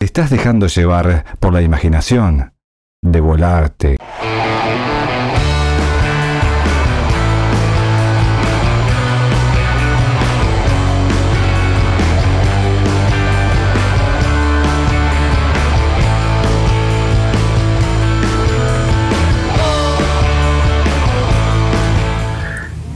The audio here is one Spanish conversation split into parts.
Te estás dejando llevar por la imaginación de volarte.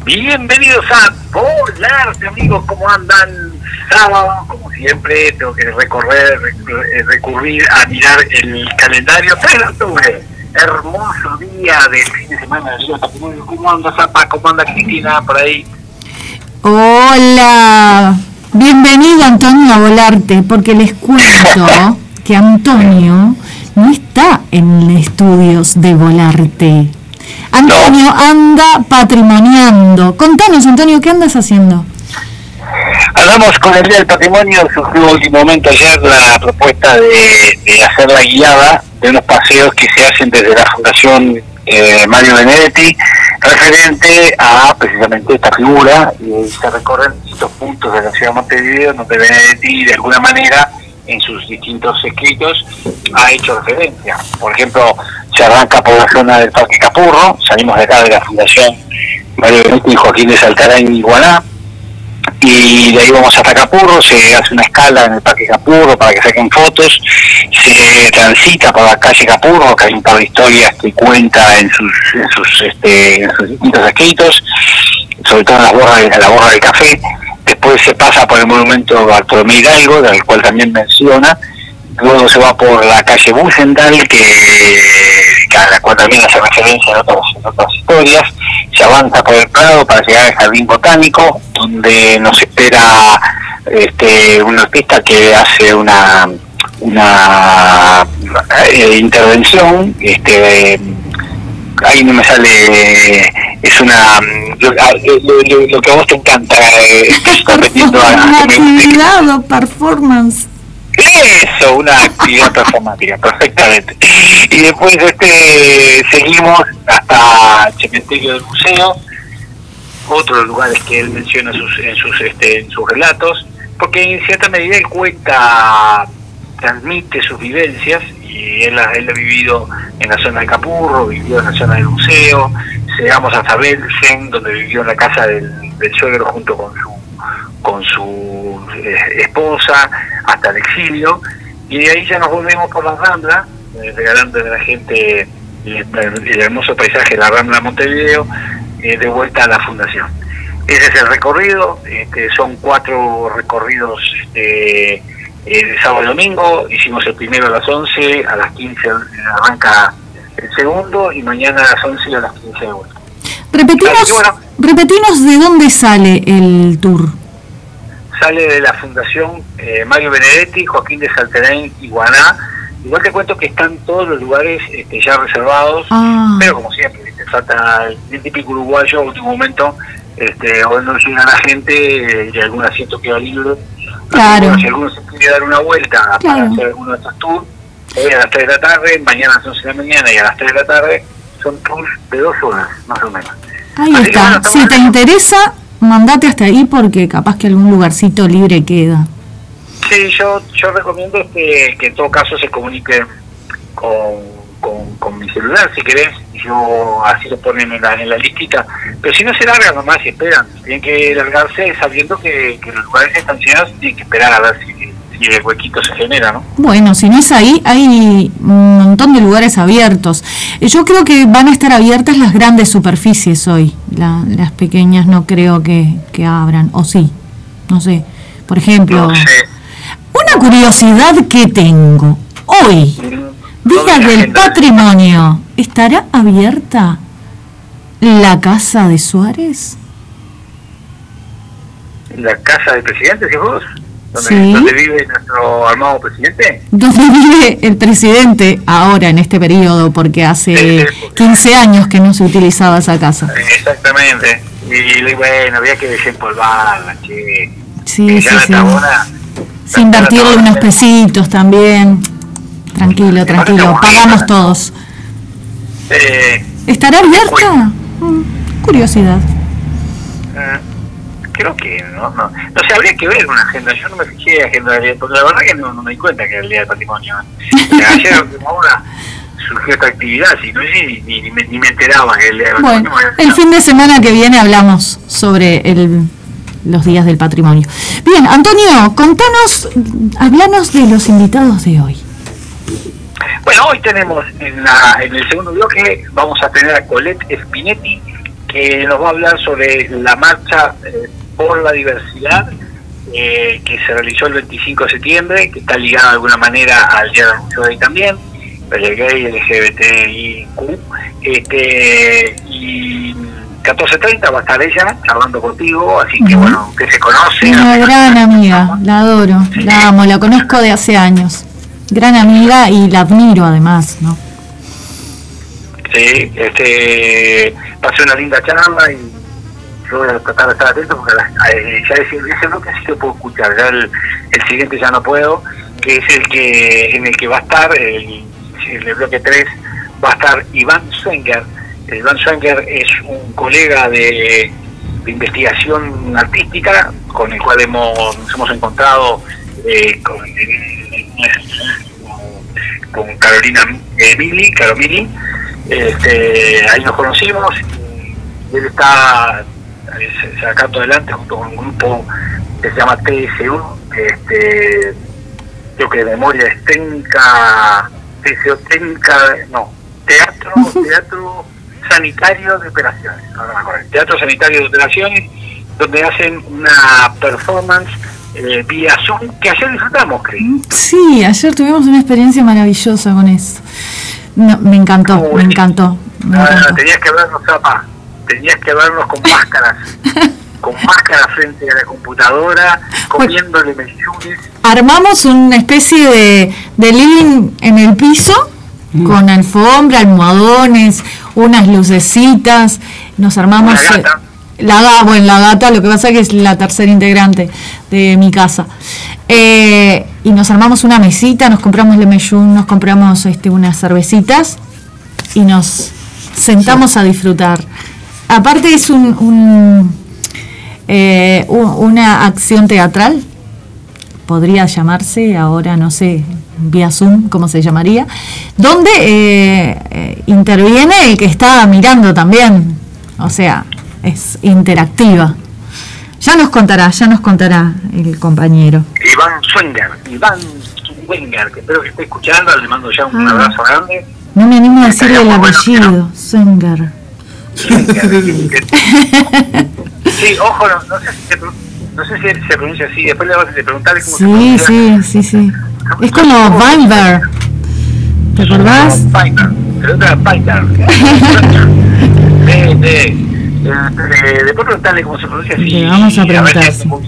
Bienvenidos a Volarte, amigos, ¿cómo andan? Sábado, como siempre, tengo que recorrer, rec- eh, recurrir a mirar el calendario, pero tuve hermoso día del fin de semana de. ¿Cómo anda Zapa? ¿Cómo anda Cristina por ahí? Hola, bienvenido Antonio a Volarte, porque les cuento que Antonio no está en estudios de Volarte. Antonio anda patrimoniando. Contanos, Antonio, ¿qué andas haciendo? Hablamos con el Día del Patrimonio, surgió último momento ayer la propuesta de, de hacer la guiada de unos paseos que se hacen desde la Fundación eh, Mario Benedetti, referente a precisamente esta figura, y se recorren distintos puntos de la ciudad de Montevideo, donde Benedetti de alguna manera en sus distintos escritos ha hecho referencia. Por ejemplo, se arranca por la zona del Parque Capurro, salimos de acá de la Fundación Mario Benedetti y Joaquín de Saltarán y Iguaná, y de ahí vamos hasta Capurro, se hace una escala en el Parque Capurro para que saquen fotos, se transita por la calle Capurro, que hay un par de historias que cuenta en sus, este, en sus distintos escritos, sobre todo en las borras, en la borra del café, después se pasa por el monumento Bartolomé Hidalgo, del cual también menciona, luego se va por la calle Bucendal, que, que a la cual también hace referencia en otras, en otras historias, se avanza por el Prado para llegar al Jardín Botánico, donde nos espera este, un artista que hace una una eh, intervención, este ahí no me sale es una lo, lo- lo- que a vos te encanta eh, que está metiendo a- a- que me- actividad o performance. Eso, una actividad performática, perfectamente. Y después este seguimos hasta el cementerio del museo, otros lugares que él menciona en sus, este, en sus relatos, porque en cierta medida él cuenta, transmite sus vivencias, y él, él ha vivido en la zona de Capurro, vivió en la zona del museo, llegamos hasta Belsen, donde vivió en la casa del, del suegro junto con su con su eh, esposa hasta el exilio y de ahí ya nos volvemos por la Rambla eh, regalando a la gente el, el hermoso paisaje de la Rambla Montevideo eh, de vuelta a la fundación ese es el recorrido este, son cuatro recorridos este, el sábado y domingo hicimos el primero a las 11 a las 15 arranca el segundo y mañana a las 11 y a las 15 de vuelta Repetinos, bueno. repetinos de dónde sale el tour. Sale de la Fundación eh, Mario Benedetti, Joaquín de Salterén y Guaná. Igual te cuento que están todos los lugares este, ya reservados, Ah. pero como siempre, te falta el típico uruguayo, último momento, este, o no llega la gente eh, y algún asiento queda libre. Claro. Bueno, si alguno se quiere dar una vuelta Claro. para hacer alguno de estos tours, hoy a las 3 de la tarde, mañana a las 11 de la mañana y a las 3 de la tarde, son tours de dos horas, más o menos. Ahí Así está. bueno, Si te interesa, mandate hasta ahí porque capaz que algún lugarcito libre queda. Sí, yo, yo recomiendo este, que en todo caso se comunique con, con, mi celular, si querés, yo así lo ponen en la, en la listita. Pero si no se largan nomás y esperan, tienen que largarse sabiendo que, los lugares están llenos tienen que esperar a ver si, si el huequito se genera, ¿no? Bueno, si no es ahí, hay un montón de lugares abiertos. Eh, Yo creo que van a estar abiertas las grandes superficies hoy. La- las pequeñas no creo que, que abran. O sí, no sé. Por ejemplo, No sé. una curiosidad que tengo. Hoy, Día No del. Patrimonio, ¿estará abierta la casa de Suárez? ¿La casa del presidente, si vos? ¿Donde, Sí. donde vive nuestro armado presidente? ¿Dónde vive el presidente ahora en este periodo? Porque hace Sí, sí, porque- 15 años que no se utilizaba esa casa. Exactamente. Y bueno, había que desempolvarla, che. Sí, sí, sí. tabona- Sí, invertirle unos pesitos también. Tranquilo, tranquilo, pagamos todos. Eh, ¿Estará abierta? Mm, Curiosidad. eh, creo que no, no, no sé, habría que ver una agenda, yo no me fijé en agenda del porque la verdad que no, me di cuenta que era el Día del Patrimonio. ayer ahora surgió esta actividad, si no ni, ni, ni, me enteraba que el Día del bueno, El fin de semana que viene hablamos sobre el los días del patrimonio. Bien, Antonio, contanos, háblanos de los invitados de hoy. Bueno, hoy tenemos en, la, en el segundo bloque, vamos a tener a Colette Spinetti, que nos va a hablar sobre la marcha eh, por la diversidad eh, que se realizó el 25 de septiembre, que está ligada de alguna manera al Día del Orgullo Gay también, el gay, LGBTIQ, este, y 14.30 va a estar ella charlando contigo, así que bueno, que se conoce. Una gran amiga, la adoro, la amo, la conozco de hace años. Gran amiga y la admiro además, ¿no? Sí, este, pasé una linda charla y yo voy a tratar de estar atento porque eh, ya ese, ese bloque sí lo puedo escuchar, ya el, siguiente ya no puedo, que es el que en el que va a estar, el, el bloque 3 va a estar Iván Swenger, Iván Schwenger es un colega de, investigación artística con el cual hemos, nos hemos encontrado eh, con, con, Carolina Emili, Caromili. Este, ahí nos conocimos él está sacando adelante junto con un grupo que se llama TSU, este, creo que de memoria es técnica, TSU técnica, no, teatro, teatro sanitario de operaciones, Teatro Sanitario de Operaciones, donde hacen una performance eh, vía Zoom que ayer disfrutamos, creo. Sí, ayer tuvimos una experiencia maravillosa con eso. me encantó, me encantó. tenías que vernos, Zapa, tenías que vernos con máscaras. con máscaras frente a la computadora, comiéndole menchunes. Armamos una especie de, de living en el piso Mm. con alfombra, almohadones, unas lucecitas, nos armamos... La gata. La, bueno, la gata, lo que pasa es que es la tercera integrante de mi casa. Eh, y nos armamos una mesita, nos compramos le meyún, nos compramos este, unas cervecitas y nos sentamos a disfrutar. Aparte es un, eh, una acción teatral, podría llamarse, ahora no sé, vía Zoom, como se llamaría, donde eh, eh, interviene el que está mirando también, o sea, es interactiva. Ya nos contará, ya nos contará el compañero. Iván Swenger, Iván Swenger, que espero que esté escuchando, le mando ya un ah. abrazo grande. No me animo a decirle el apellido, Swenger. Sí, ojo, no, sé si se, no sé si se pronuncia así, después le vas a preguntar cómo sí, se pronuncia. Sí, sí, sí. Es como Viber. ¿Te acordás? De, de, de, después preguntarle cómo se pronuncia así. Le vamos a preguntar. muy,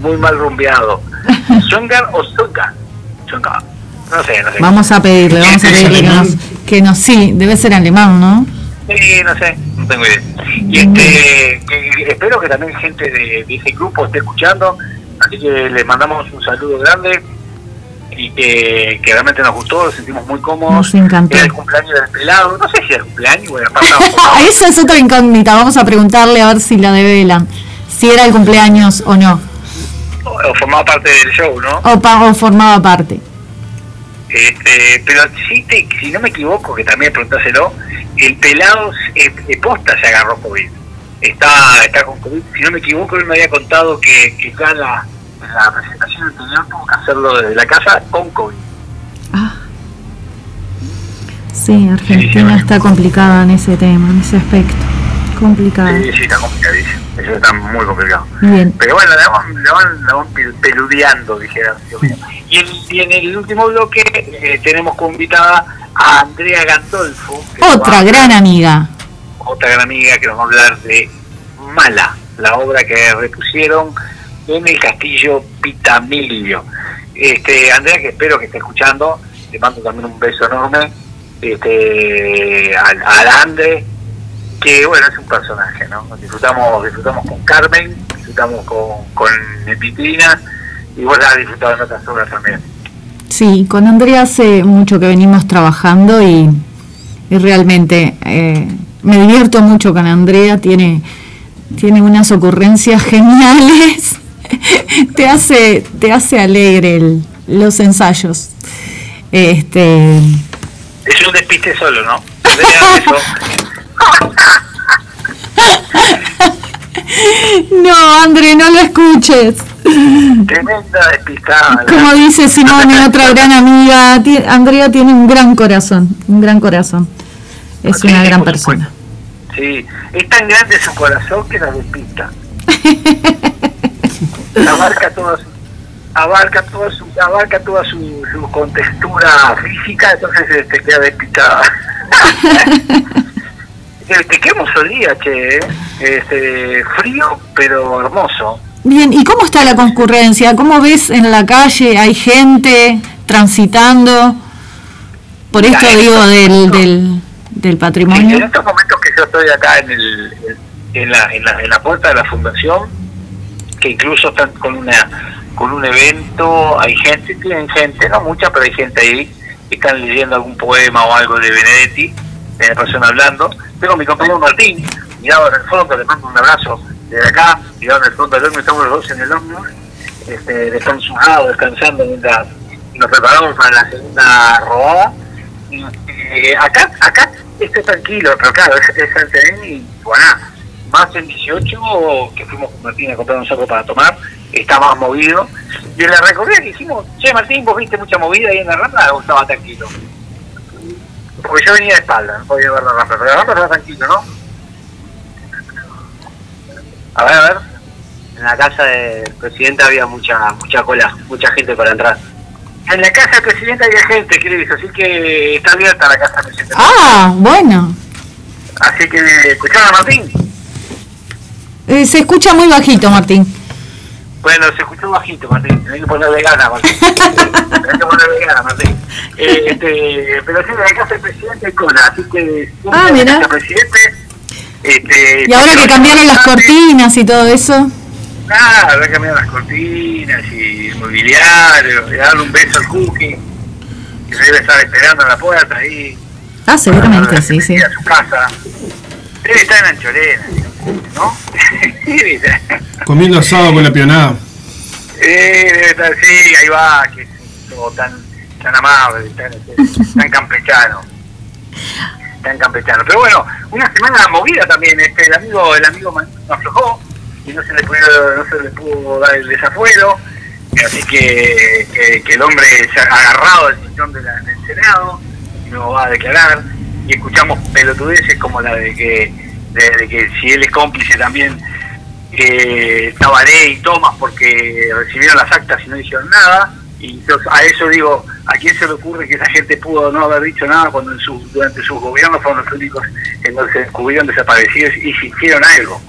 muy, mal rumbeado. ¿Songar o Songa? Songa. No sé, no sé. Vamos a pedirle, vamos a pedirle que nos, que nos, sí, debe ser alemán, ¿no? Sí, no sé, no tengo idea. Y este, que, espero que también gente de, de ese grupo esté escuchando, así que le mandamos un saludo grande y que, realmente nos gustó, nos sentimos muy cómodos. Nos encantó. Era el cumpleaños del pelado, no sé si era el cumpleaños, bueno, Esa es otra incógnita, vamos a preguntarle a ver si la develan, si era el cumpleaños o no. O, formaba parte del show, ¿no? O, formaba parte. Este, pero si, te, si no me equivoco, que también preguntáselo, el pelado de posta se agarró COVID. Está, está con COVID. Si no me equivoco, él me había contado que, que ya la, la presentación anterior tuvo que hacerlo desde la casa con COVID. Ah. Sí, Argentina está complicada en ese tema, en ese aspecto. Complicada. Sí, sí, está complicadísimo. Eso está muy complicado. Pero bueno, le van, le van, le van peludeando, dijeron. Y, y, en el último bloque eh, tenemos como invitada a Andrea Gandolfo. Otra gran amiga. Otra gran amiga que nos va a hablar de Mala, la obra que repusieron en el castillo Pitamilio. Este, Andrea, que espero que esté escuchando, le mando también un beso enorme este, al, al que bueno, es un personaje, ¿no? Disfrutamos, disfrutamos con Carmen, disfrutamos con, con Vitrina y bueno, ha disfrutado en otras obras también. Sí, con Andrea hace mucho que venimos trabajando y, realmente eh, me divierto mucho con Andrea, tiene tiene unas ocurrencias geniales. te hace, te hace alegre el- los ensayos. Este, Es un despiste solo, ¿no? Eso. no, André, no lo escuches. Tremenda despistada. Como dice Simone, otra gran amiga, Andrea tiene un gran corazón, un gran corazón. Es una gran por persona. Sí, es tan grande su corazón que la despista. abarca toda su, abarca toda su, abarca toda su, su contextura física, entonces eh, te queda despistada. Este, qué hermoso día, che, ¿eh? este, frío pero hermoso. Bien, ¿y cómo está la concurrencia? ¿Cómo ves en la calle? ¿Hay gente transitando? Por esto digo del, del, del En patrimonio. estos momentos que yo estoy acá en, el, en, la, en, la, en la puerta de la fundación, que incluso están con una con un evento, hay gente, tienen gente, no mucha, pero hay gente ahí que están leyendo algún poema o algo de Benedetti, la persona hablando. Tengo a mi compañero Martín, mirado en el fondo, le mando un abrazo desde acá, mirado en el fondo del horno, estamos los dos en el horno, este, descansados, descansando mientras nos preparamos para la segunda rodada. Y, eh, acá, acá está tranquilo, pero claro, es, es San Serén y bueno, más el 18 que fuimos con Martín a comprar un saco para tomar, está más movido. Y en la recorrida que hicimos, che Martín, vos viste mucha movida ahí en la rambla o estaba tranquilo. Porque yo venía de espalda, no podía ver la rambla, pero la rambla estaba tranquilo, ¿no? A ver, a ver. En la casa del presidente había mucha mucha cola, mucha gente para entrar. En la casa del presidente había gente, Cris, así que está abierta la casa del presidente. Ah, bueno. Así que, ¿escucharon a Martín? Eh, se escucha muy bajito, Martín. Bueno, se escuchó bajito, Martín. Tenés que ponerle gana, Martín. Tenés que ponerle gana, Martín. Eh, este, pero sí, la casa del presidente hay cola, así que... Ah, del presidente... Este, Y ahora que cambiaron las cortinas y todo eso. Claro, habrá cambiado las cortinas y el mobiliario, y darle un beso al cookie, que debe estar esperando en la puerta ahí. Ah, seguramente, a sí, sí. A su casa. Debe estar en Anchorena, ¿no? Comiendo asado con la pionada. Eh, debe estar, sí, ahí va, que es tan, tan amable, tan, tan campechano. Tan campechano. Pero bueno, una semana movida también, este, el amigo, el amigo Manuel no aflojó y no se le pudo, no se le pudo dar el desafuero, así que, que, que el hombre se ha agarrado al sillón de la- del Senado y no va a declarar, y escuchamos pelotudeces como la de que, de, que si él es cómplice también eh, Tabaré y Tomás porque recibieron las actas y no hicieron nada. Y entonces, a eso digo, ¿a quién se le ocurre que esa gente pudo no haber dicho nada cuando en su, durante sus gobiernos fueron los únicos en donde se descubrieron desaparecidos y se hicieron algo?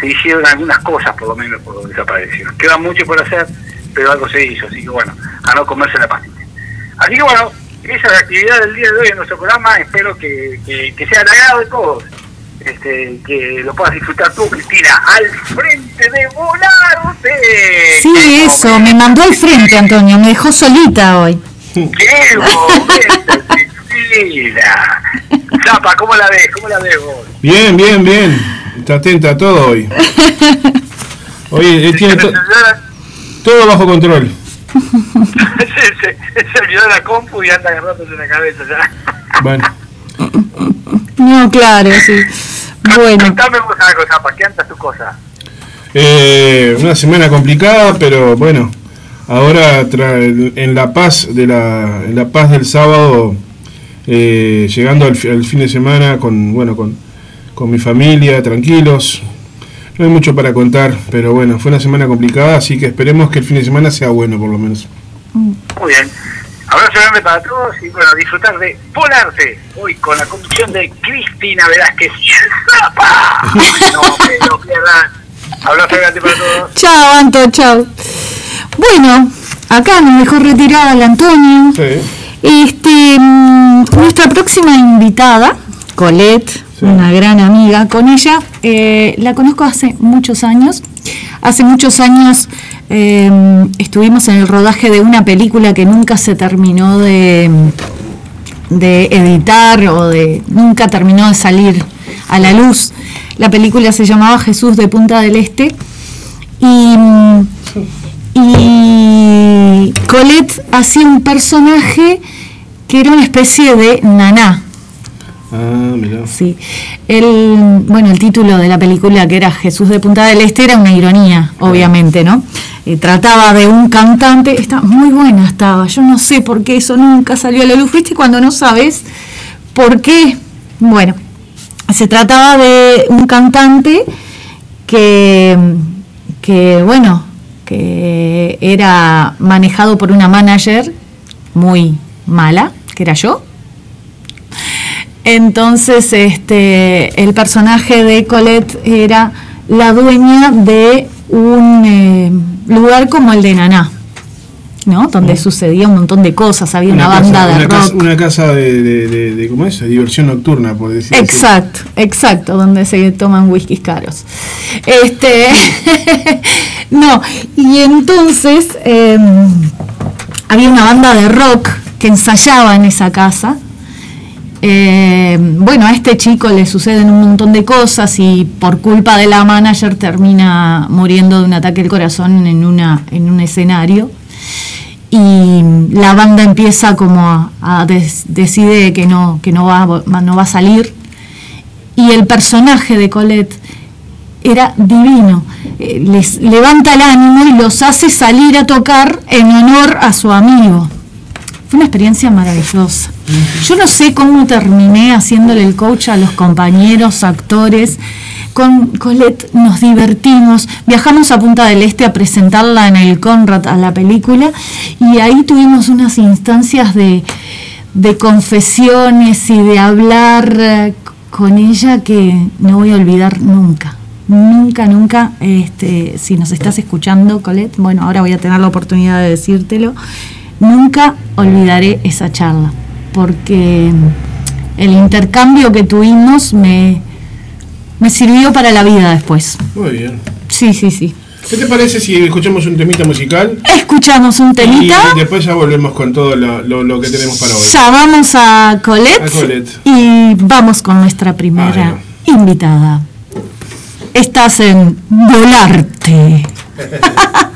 Se hicieron algunas cosas por lo menos por los desaparecidos. Queda mucho por hacer, pero algo se hizo, así que bueno, a no comerse la pastilla. Así que bueno, esa es la actividad del día de hoy en nuestro programa, espero que, que, sea del agrado de todos este, que lo puedas disfrutar tú, Cristina, al frente de volarte. Sí, ¡Qué eso, me mandó al frente, Antonio, me dejó solita hoy. ¡Qué momento, Cristina! Zapa, ¿cómo la ves? ¿Cómo la ves vos? Bien, bien, bien. Está atenta a todo hoy. Oye, él tiene to- todo bajo control. se, se- se olvidó la compu y anda agarrándose la cabeza ya. Bueno, No, claro, sí. Bueno, Contame vos algo, Zapa, ¿qué anda tu cosa? eh, una semana complicada, pero bueno, ahora tra- en la paz de la, en la paz del sábado, eh, llegando al, fi- al fin de semana con bueno con, con mi familia, tranquilos. No hay mucho para contar, pero bueno, fue una semana complicada, así que esperemos que el fin de semana sea bueno por lo menos. Muy bien. Abrazo grande para todos y bueno, disfrutar de Volarte hoy con la conducción de Cristina Velázquez y el Zapa. No me lo pierdan. Abrazo grande para todos. chao, Anto, chao. Bueno, acá nos dejó retirada el Antonio. Sí. Este, mm, nuestra próxima invitada, Colette, Sí. una gran amiga, con ella eh, la conozco hace muchos años. Hace muchos años eh, estuvimos en el rodaje de una película que nunca se terminó de, de editar o de nunca terminó de salir a la luz. La película se llamaba Jesús de Punta del Este y, y Colette hacía un personaje que era una especie de naná. Ah, mirá. Sí. El, bueno, el título de la película, que era Jesús de Punta del Este, era una ironía, obviamente, ¿no? Eh, trataba de un cantante, está muy buena estaba, yo no sé por qué eso nunca salió a la luz, ¿viste? Cuando no sabes por qué. Bueno, se trataba de un cantante que, que bueno, que era manejado por una manager muy mala, que era yo, entonces, este, el personaje de Colette era la dueña de un eh, lugar como el de Naná, ¿no? Donde sucedía un montón de cosas, había una, banda casa, de una rock. casa, una casa de, de, de- de- ¿cómo es? Diversión nocturna, por decir así. Exacto, exacto, donde se toman whiskies caros. Este, no, y entonces eh, había una banda de rock que ensayaba en esa casa. Eh, bueno, a este chico le suceden un montón de cosas y por culpa de la manager termina muriendo de un ataque al corazón en, una, en un escenario. Y la banda empieza como a, a decide que no que no va no va a salir. Y el personaje de Colette era divino. Eh, les levanta el ánimo y los hace salir a tocar en honor a su amigo fue una experiencia maravillosa. Yo no sé cómo terminé haciéndole el coach a los compañeros actores. Con Colette nos divertimos, viajamos a Punta del Este a presentarla en el Conrad a la película y ahí tuvimos unas instancias de, de confesiones y de hablar eh, con ella que no voy a olvidar nunca. Nunca, nunca, este, si nos estás escuchando, Colette, bueno, ahora voy a tener la oportunidad de decírtelo, nunca olvidaré esa charla, porque el intercambio que tuvimos me, me sirvió para la vida después. Muy bien. Sí, sí, sí. ¿Qué te parece si escuchamos un temita musical? Escuchamos un temita. Y después ya volvemos con todo lo, lo- lo que tenemos para hoy. Llamamos a Colette, A Colette. y vamos con nuestra primera invitada. Estás en Volarte.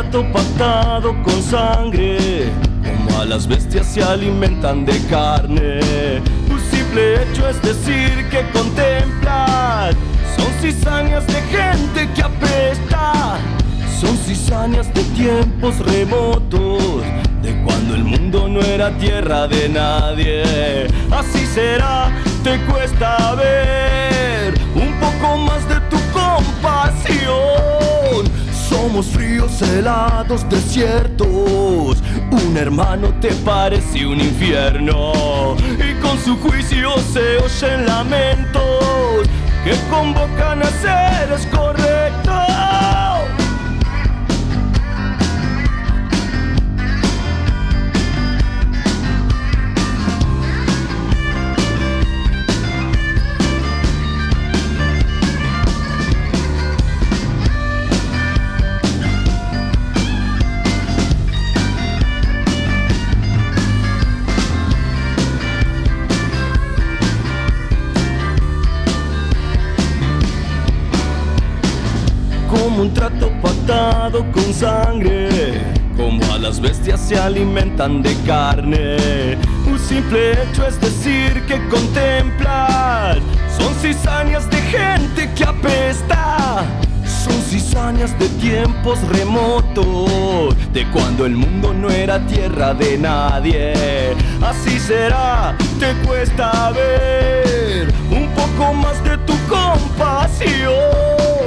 trato pactado con sangre, como a las bestias se alimentan de carne. Un simple hecho es decir que contemplan, son cizañas de gente que apesta, son cizañas de tiempos remotos. De cuando el mundo no era tierra de nadie, así será, te cuesta ver helados, desiertos. Un hermano te parece un infierno. Y con su juicio se oyen lamentos que convocan a seres correctos. Con sangre, como a las bestias se alimentan de carne. Un simple hecho es decir que contemplan, son cizañas de gente que apesta. Son cizañas de tiempos remotos, de cuando el mundo no era tierra de nadie. Así será, te cuesta ver un poco más de tu compasión.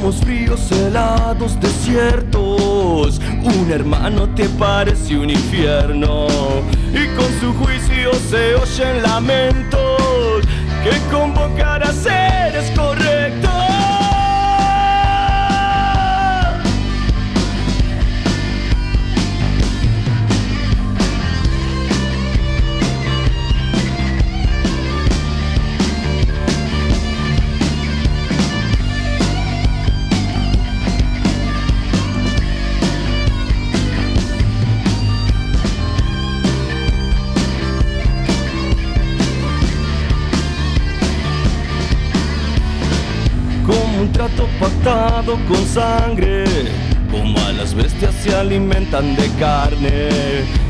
Somos fríos, helados, desiertos. Un hermano te parece un infierno. Y con su juicio se oyen lamentos que convocar a seres correctos. Con sangre, como a las bestias se alimentan de carne.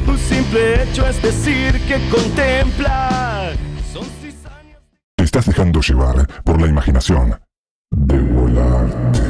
Un simple hecho es decir que contempla. Son cizañas. Te estás dejando llevar por la imaginación de volarte.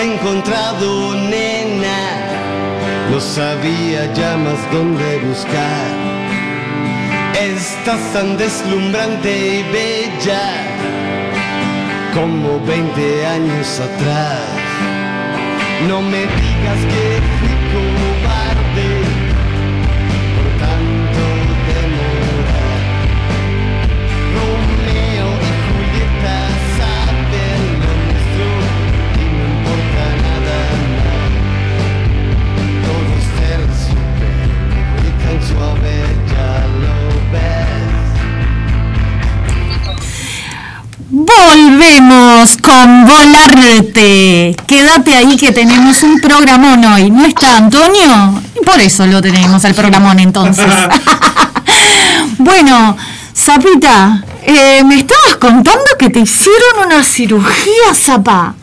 He encontrado, nena. No sabía ya más dónde buscar. Estás tan deslumbrante y bella como 20 años atrás. No me digas que fui cobarde Volvemos con Volarte. Quédate ahí que tenemos un programón hoy. ¿No está Antonio? Por eso lo tenemos el programón entonces. bueno, Zapita, eh, me estabas contando que te hicieron una cirugía, Zapa.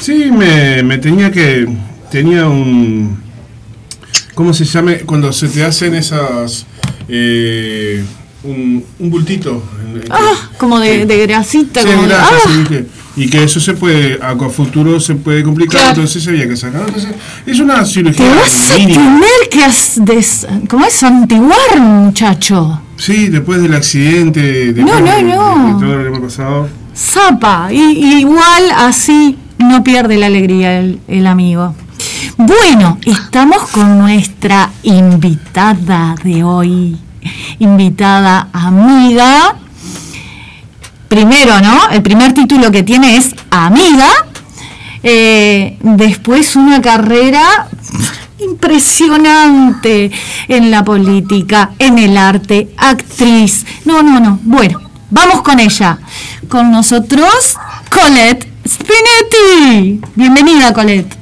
Sí, me, me tenía que. Tenía un. ¿Cómo se llama? Cuando se te hacen esas. eh, un, un bultito. que- Ah, como de, de grasita. Sí, como de- grasa, ah, y que eso se puede, a futuro se puede complicar, Claro. entonces había que sacar. Entonces, es una cirugía Te vas a mínima. tener que des- ¿cómo es? Antiguar, muchacho. Sí, después del accidente, después No, no, de- no. de todo lo que me ha pasado. Zapa. Y, y igual así no pierde la alegría el, el amigo. Bueno, estamos con nuestra invitada de hoy. Invitada amiga. Primero, ¿no? El primer título que tiene es amiga. Eh, después una carrera impresionante en la política, en el arte, actriz. No, no, no. Bueno, vamos con ella. Con nosotros, Colette Spinetti. Bienvenida, Colette.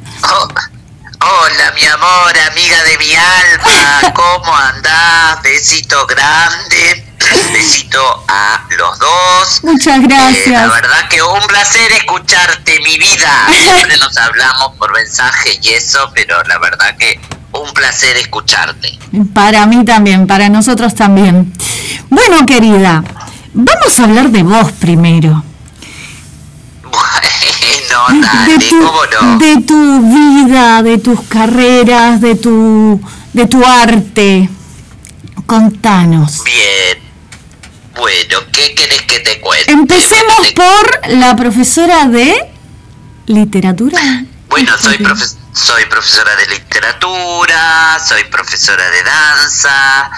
Hola, mi amor, amiga de mi alma, ¿cómo andás? Besito grande, besito a los dos. Muchas Eh, la gracias. verdad que un placer escucharte, mi vida. Siempre nos hablamos por mensaje y eso, pero la verdad que un placer escucharte. Para mí también, para nosotros también. Bueno, querida, vamos a hablar de vos primero. Bueno, de, tu, ¿cómo no? de tu vida, de tus carreras, de tu, de tu arte. Contanos. Bien. Bueno, ¿qué querés que te cuente? Empecemos Te- por la profesora de literatura. Bueno, soy, profe- soy profesora de literatura, soy profesora de danza,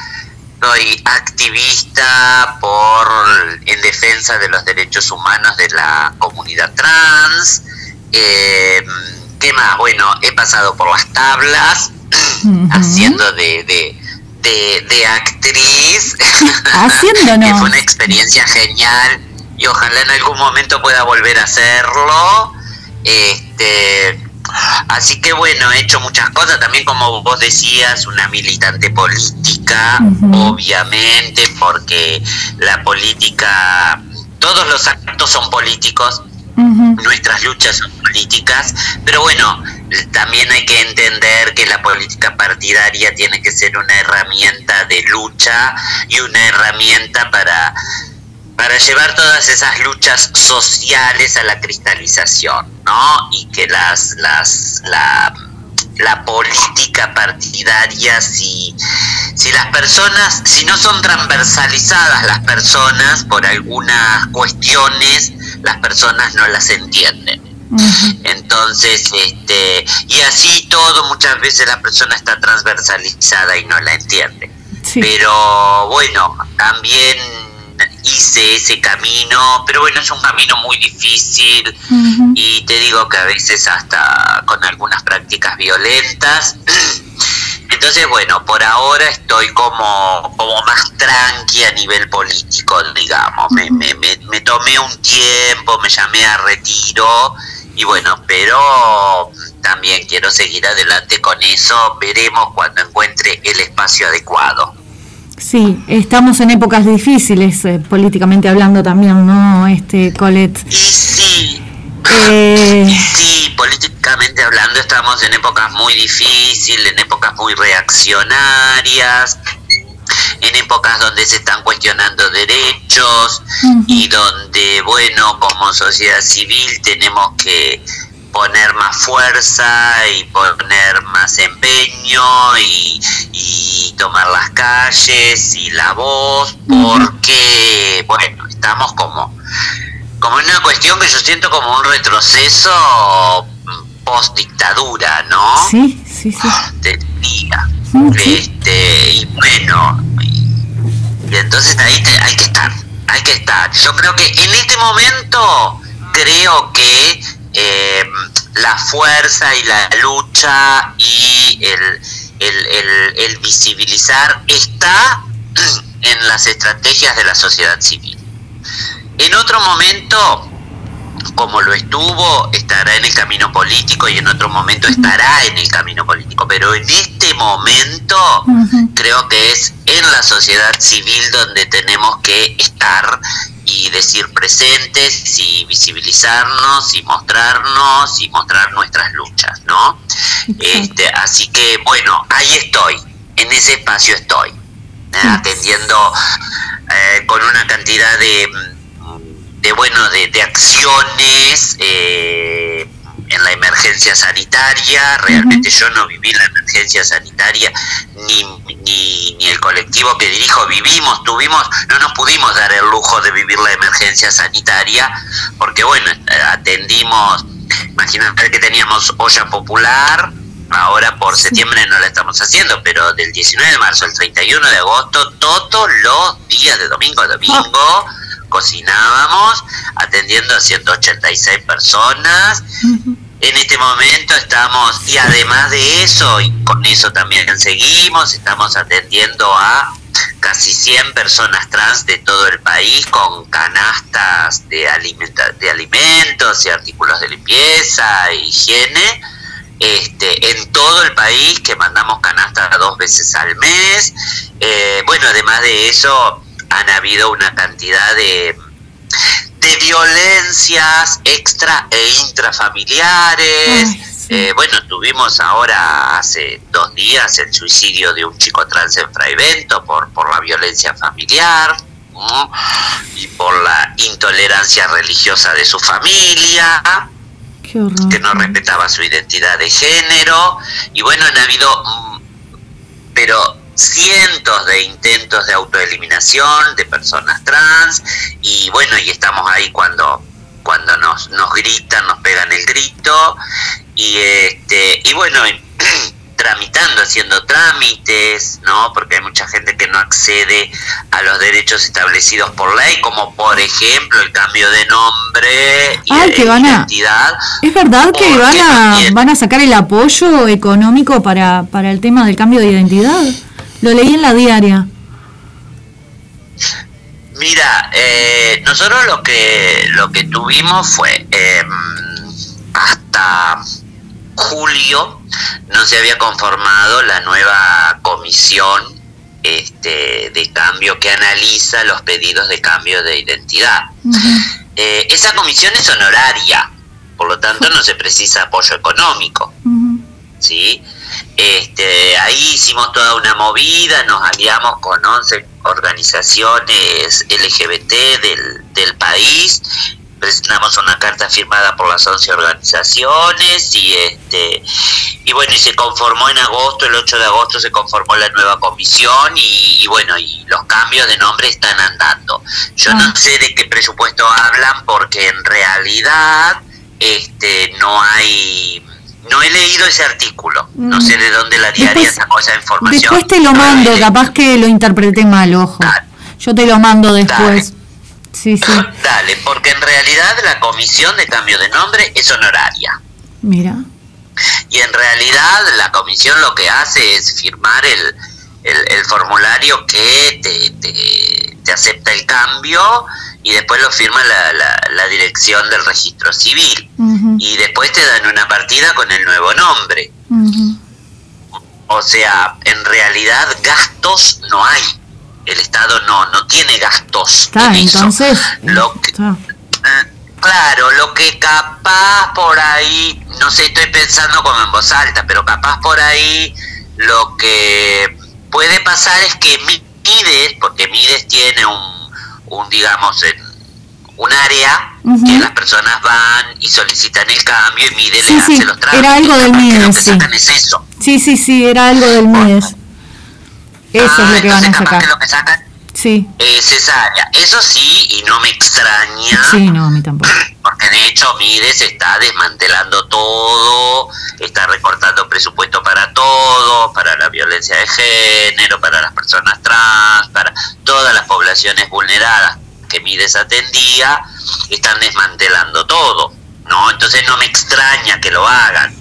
soy activista por en defensa de los derechos humanos de la comunidad trans. Eh, ¿Qué más? Bueno, he pasado por las tablas haciendo de, de, de, de actriz. Haciéndonos. que fue una experiencia genial y ojalá en algún momento pueda volver a hacerlo. Este, así que bueno, he hecho muchas cosas, también como vos decías, una militante política, obviamente, porque la política, todos los actos son políticos nuestras luchas son políticas, pero bueno, también hay que entender que la política partidaria tiene que ser una herramienta de lucha y una herramienta para para llevar todas esas luchas sociales a la cristalización, ¿no? Y que las, las, la, la política partidaria, si, si las personas, si no son transversalizadas las personas por algunas cuestiones, las personas no las entienden. Entonces, este, y así todo, muchas veces la persona está transversalizada y no la entiende. Pero bueno, también hice ese camino, pero bueno, es un camino muy difícil y te digo que a veces hasta con algunas prácticas violentas. Entonces, bueno, por ahora estoy como, como más tranqui a nivel político, digamos. Me, me, me, me tomé un tiempo, me llamé a retiro y bueno, pero también quiero seguir adelante con eso. Veremos cuando encuentre el espacio adecuado. Sí, estamos en épocas difíciles, eh, políticamente hablando también, ¿no, este Colette? Sí. Eh, Sí, políticamente hablando estamos en épocas muy difíciles, en épocas muy reaccionarias, en épocas donde se están cuestionando derechos y donde, bueno, como sociedad civil tenemos que poner más fuerza y poner más empeño y, y tomar las calles y la voz porque, bueno, estamos como, como en una cuestión que yo siento como un retroceso post dictadura, ¿no? sí, sí, sí. Te diría. Mm, sí. Este, y bueno, y, y entonces ahí te- hay que estar, hay que estar. Yo creo que en este momento creo que eh, la fuerza y la lucha y el, el, el- el visibilizar está en las estrategias de la sociedad civil. En otro momento, como lo estuvo, estará en el camino político y en otro momento estará en el camino político. Pero en este momento creo que es en la sociedad civil donde tenemos que estar y decir presentes y visibilizarnos y mostrarnos y mostrar nuestras luchas, ¿no? Este, así que bueno, ahí estoy, en ese espacio estoy, ¿eh? atendiendo eh, con una cantidad de, de bueno, de, de acciones eh, en la emergencia sanitaria. Realmente yo no viví la emergencia sanitaria, ni, ni, ni el colectivo que dirijo vivimos, tuvimos, no nos pudimos dar el lujo de vivir la emergencia sanitaria, porque bueno, atendimos, imagínate que teníamos olla popular. Ahora por septiembre no la estamos haciendo, pero del 19 de marzo al 31 de agosto, todos los días de domingo a domingo, cocinábamos atendiendo a 186 personas. En este momento estamos, y además de eso, y con eso también seguimos, estamos atendiendo a casi 100 personas trans de todo el país con canastas de, alimenta- de alimentos y artículos de limpieza e higiene. Este, en todo el país que mandamos canastas dos veces al mes. Eh, bueno, además de eso, han habido una cantidad de, de violencias extra e intrafamiliares. Eh, bueno, tuvimos ahora hace dos días el suicidio de un chico trans en Fraivento por, por la violencia familiar ¿no? y por la intolerancia religiosa de su familia Qué que no respetaba su identidad de género y bueno han habido mm, pero cientos de intentos de autoeliminación de personas trans y bueno y estamos ahí cuando cuando nos nos gritan nos pegan el grito y este y bueno tramitando haciendo trámites no porque hay mucha gente que no accede a los derechos establecidos por ley como por ejemplo el cambio de nombre y Ay, de que van a- identidad ¿Es verdad que van a, van a sacar el apoyo económico para, para el tema del cambio de identidad? Lo leí en la diaria. Mira, eh, nosotros lo que lo que tuvimos fue eh, hasta julio no se había conformado la nueva comisión este, de cambio que analiza los pedidos de cambio de identidad. eh, esa comisión es honoraria, por lo tanto no se precisa apoyo económico. ¿Sí? Este, ahí hicimos toda una movida, nos aliamos con 11 organizaciones LGBT del, del país, presentamos una carta firmada por las 11 organizaciones y este y bueno, y se conformó en agosto, el 8 de agosto se conformó la nueva comisión y, y bueno, y los cambios de nombre están andando. Yo no sé de qué presupuesto hablan porque en realidad este no hay no he leído ese artículo, no sé de dónde la diaria Después- sacó esa información. Después te lo No mando, capaz que lo interpreté mal, ojo. Yo te lo mando después. Sí, sí. Dale, porque en realidad la comisión de cambio de nombre es honoraria. Mira. Y en realidad la comisión lo que hace es firmar el, el, el formulario que te, te- te acepta el cambio y después lo firma la, la, la dirección del registro civil. Y después te dan una partida con el nuevo nombre. O sea, en realidad gastos no hay. El Estado no, no tiene gastos. Está, en eso. entonces. Lo que- está. Claro, lo que capaz por ahí, no sé, estoy pensando como en voz alta, pero capaz por ahí lo que puede pasar es que Mi- Mides, porque Mides tiene un, un digamos, en- un área Ujú. que las personas van y solicitan el cambio y Mides Sí, sí, los trámites. era algo del que lo Mides, que sí. es eso. Sí, sí, sí, era algo del MIDES. Eso Ah, es lo que van a sacar. que lo que sacan Sí, es esa área. Eso sí, y no me extraña. sí, no, a mí tampoco. Porque de hecho Mides está desmantelando todo, está recortando presupuesto para todo, para la violencia de género, para las personas trans, para todas las poblaciones vulneradas que Mides atendía, están desmantelando todo, ¿no? Entonces no me extraña que lo hagan.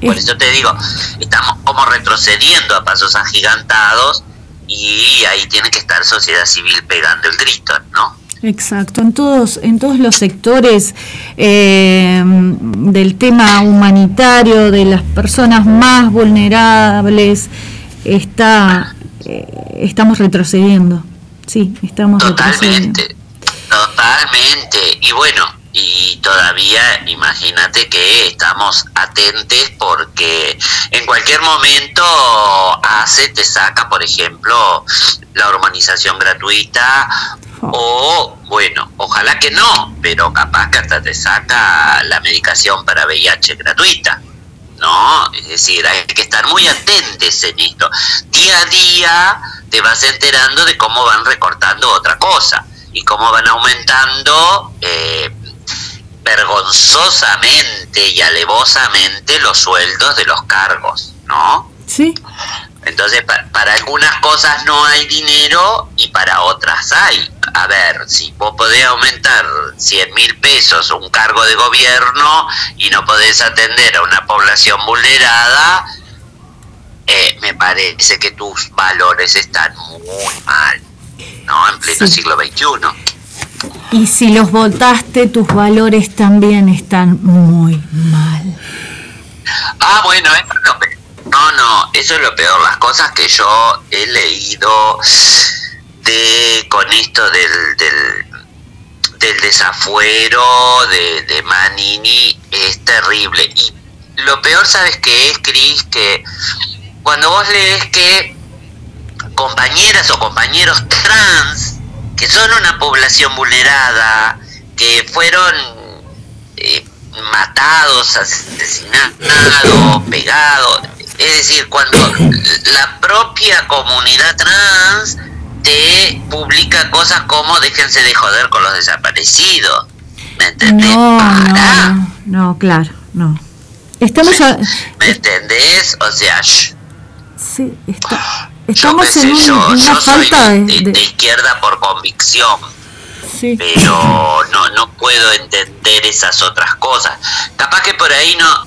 Por eso te digo, estamos como retrocediendo a pasos agigantados y ahí tiene que estar sociedad civil pegando el grito, ¿no? Exacto, en todos, en todos los sectores eh, del tema humanitario, de las personas más vulnerables, está, eh, estamos retrocediendo. Sí, estamos retrocediendo. Totalmente, totalmente. Y bueno, y todavía imagínate que estamos atentes porque en cualquier momento hace, te saca, por ejemplo, la hormonización gratuita o, bueno, ojalá que no, pero capaz que hasta te saca la medicación para VIH gratuita. ¿no? Es decir, hay que estar muy atentos en esto. Día a día te vas enterando de cómo van recortando otra cosa y cómo van aumentando eh, vergonzosamente y alevosamente los sueldos de los cargos, ¿no? Sí, Entonces, pa- para algunas cosas no hay dinero y para otras hay. A ver, si vos podés aumentar 100 mil pesos un cargo de gobierno y no podés atender a una población vulnerada, eh, me parece que tus valores están muy mal, ¿no? En pleno Sí. siglo XXI. Y si los votaste, tus valores también están muy mal. Ah, bueno, eso es lo peor. No, no, eso es lo peor. Las cosas que yo he leído de con esto del, del, del desafuero de, de Manini es terrible. Y lo peor, ¿sabes qué es, Cris? Que cuando vos lees que compañeras o compañeros trans, que son una población vulnerada, que fueron eh, matados, asesinados, pegados. Es decir, cuando la propia comunidad trans te publica cosas como déjense de joder con los desaparecidos. ¿Me entendés? No, no, no, claro, no. Estamos, a- ¿Me entendés? O sea, shh, sí, está- yo estamos qué en sé, un- yo, una yo soy falta de, de, de- de- de izquierda por convicción. sí. pero no no puedo entender esas otras cosas. Capaz que por ahí no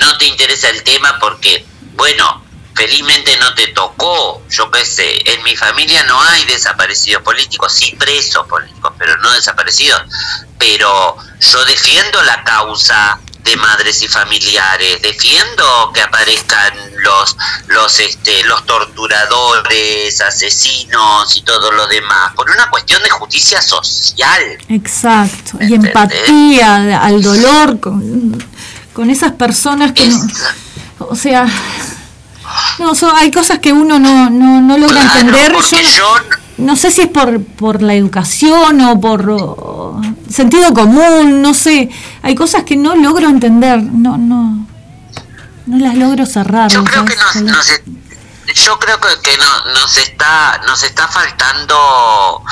no te interesa el tema porque bueno, felizmente no te tocó, yo qué sé, en mi familia no hay desaparecidos políticos, sí presos políticos, pero no desaparecidos. Pero yo defiendo la causa de madres y familiares, defiendo que aparezcan los los este los torturadores, asesinos y todo lo demás, por una cuestión de justicia social. Exacto. Y ¿Entendés? empatía al dolor con, con esas personas que no. O sea. No, son- hay cosas que uno no, no, no logra Claro, entender. yo no sé si es por, por la educación o por sentido común, no sé. Hay cosas que no logro entender. No, no. No las logro cerrar. Yo creo que nos, nos yo creo que no- nos está nos está faltando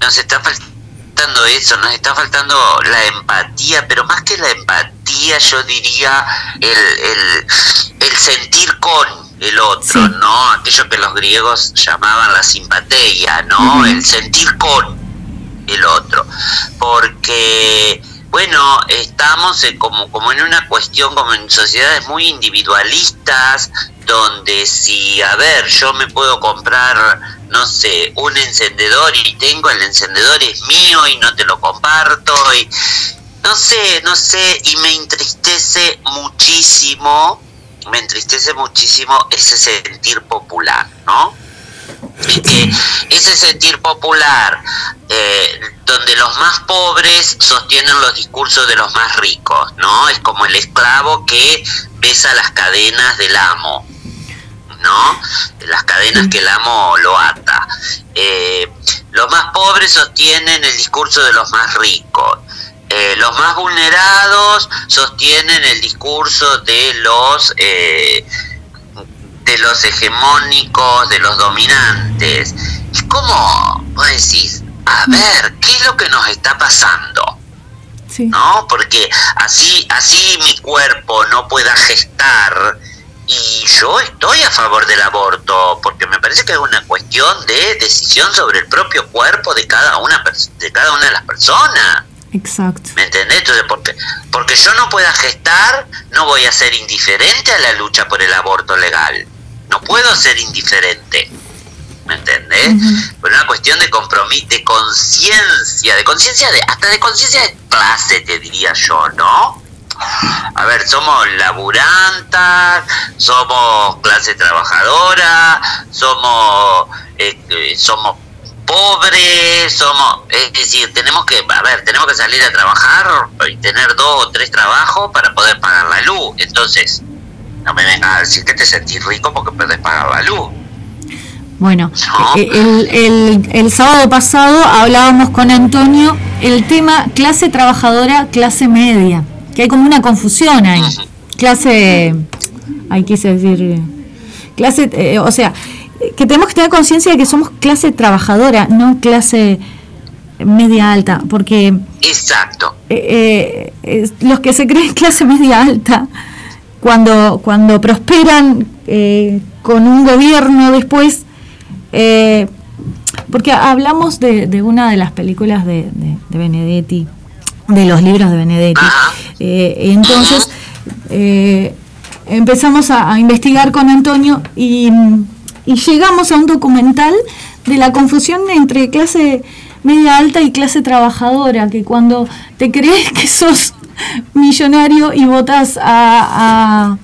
nos está faltando eso, nos está faltando la empatía, pero más que la empatía yo diría el, el, el sentir con el otro, Sí. ¿no? Aquello que los griegos llamaban la simpatía, ¿no? El sentir con el otro. Porque, bueno, estamos eh, como, como en una cuestión, como en sociedades muy individualistas, donde si, a ver, yo me puedo comprar, no sé, un encendedor y tengo el encendedor es mío y no te lo comparto y no sé, no sé, y me entristece muchísimo, me entristece muchísimo ese sentir popular, ¿no? Que ese sentir popular, eh, donde los más pobres sostienen los discursos de los más ricos, ¿no? Es como el esclavo que besa las cadenas del amo, ¿no? Las cadenas que el amo lo ata. Eh, los más pobres sostienen el discurso de los más ricos. Eh, los más vulnerados sostienen el discurso de los eh, de los hegemónicos, de los dominantes. Es como, vos decís, a ver, ¿qué es lo que nos está pasando? Sí. ¿No? Porque así, así mi cuerpo no pueda gestar y yo estoy a favor del aborto, porque me parece que es una cuestión de decisión sobre el propio cuerpo de cada una de cada una de las personas. Exacto. ¿Me entendés? Entonces, porque, porque yo no pueda gestar, no voy a ser indiferente a la lucha por el aborto legal. No puedo ser indiferente. ¿Me entendés? Ujú. Por una cuestión de compromiso, de conciencia, de conciencia de, hasta de conciencia de clase, te diría yo, ¿no? A ver, somos laburantas, somos clase trabajadora, somos, este, somos pobres, somos, es decir, tenemos que, a ver, tenemos que salir a trabajar y tener dos o tres trabajos para poder pagar la luz. Entonces, no me vengas a decir que te sentís rico porque podés pagar la luz. Bueno, No. eh, el, el- el sábado pasado hablábamos con Antonio el tema clase trabajadora, clase media, que hay como una confusión ahí. Clase, ahí quise decir, clase, eh, o sea, que tenemos que tener conciencia de que somos clase trabajadora, no clase media alta, porque Exacto. eh, eh, los que se creen clase media alta, cuando, cuando prosperan eh, con un gobierno después, porque hablamos de, de una de las películas de, de- de Benedetti, de los libros de Benedetti, entonces empezamos a, a investigar con Antonio y, y llegamos a un documental de la confusión entre clase media alta y clase trabajadora, que cuando te crees que sos millonario y votas a,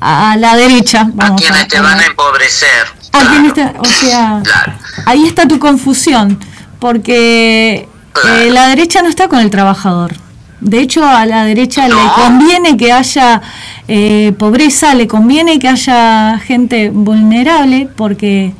a, a la derecha, A vamos quienes te van a empobrecer. a Claro. está- o sea, Claro. ahí está tu confusión, porque Claro. eh, la derecha no está con el trabajador. De hecho, a la derecha le conviene que haya eh, pobreza, le conviene que haya gente vulnerable, porque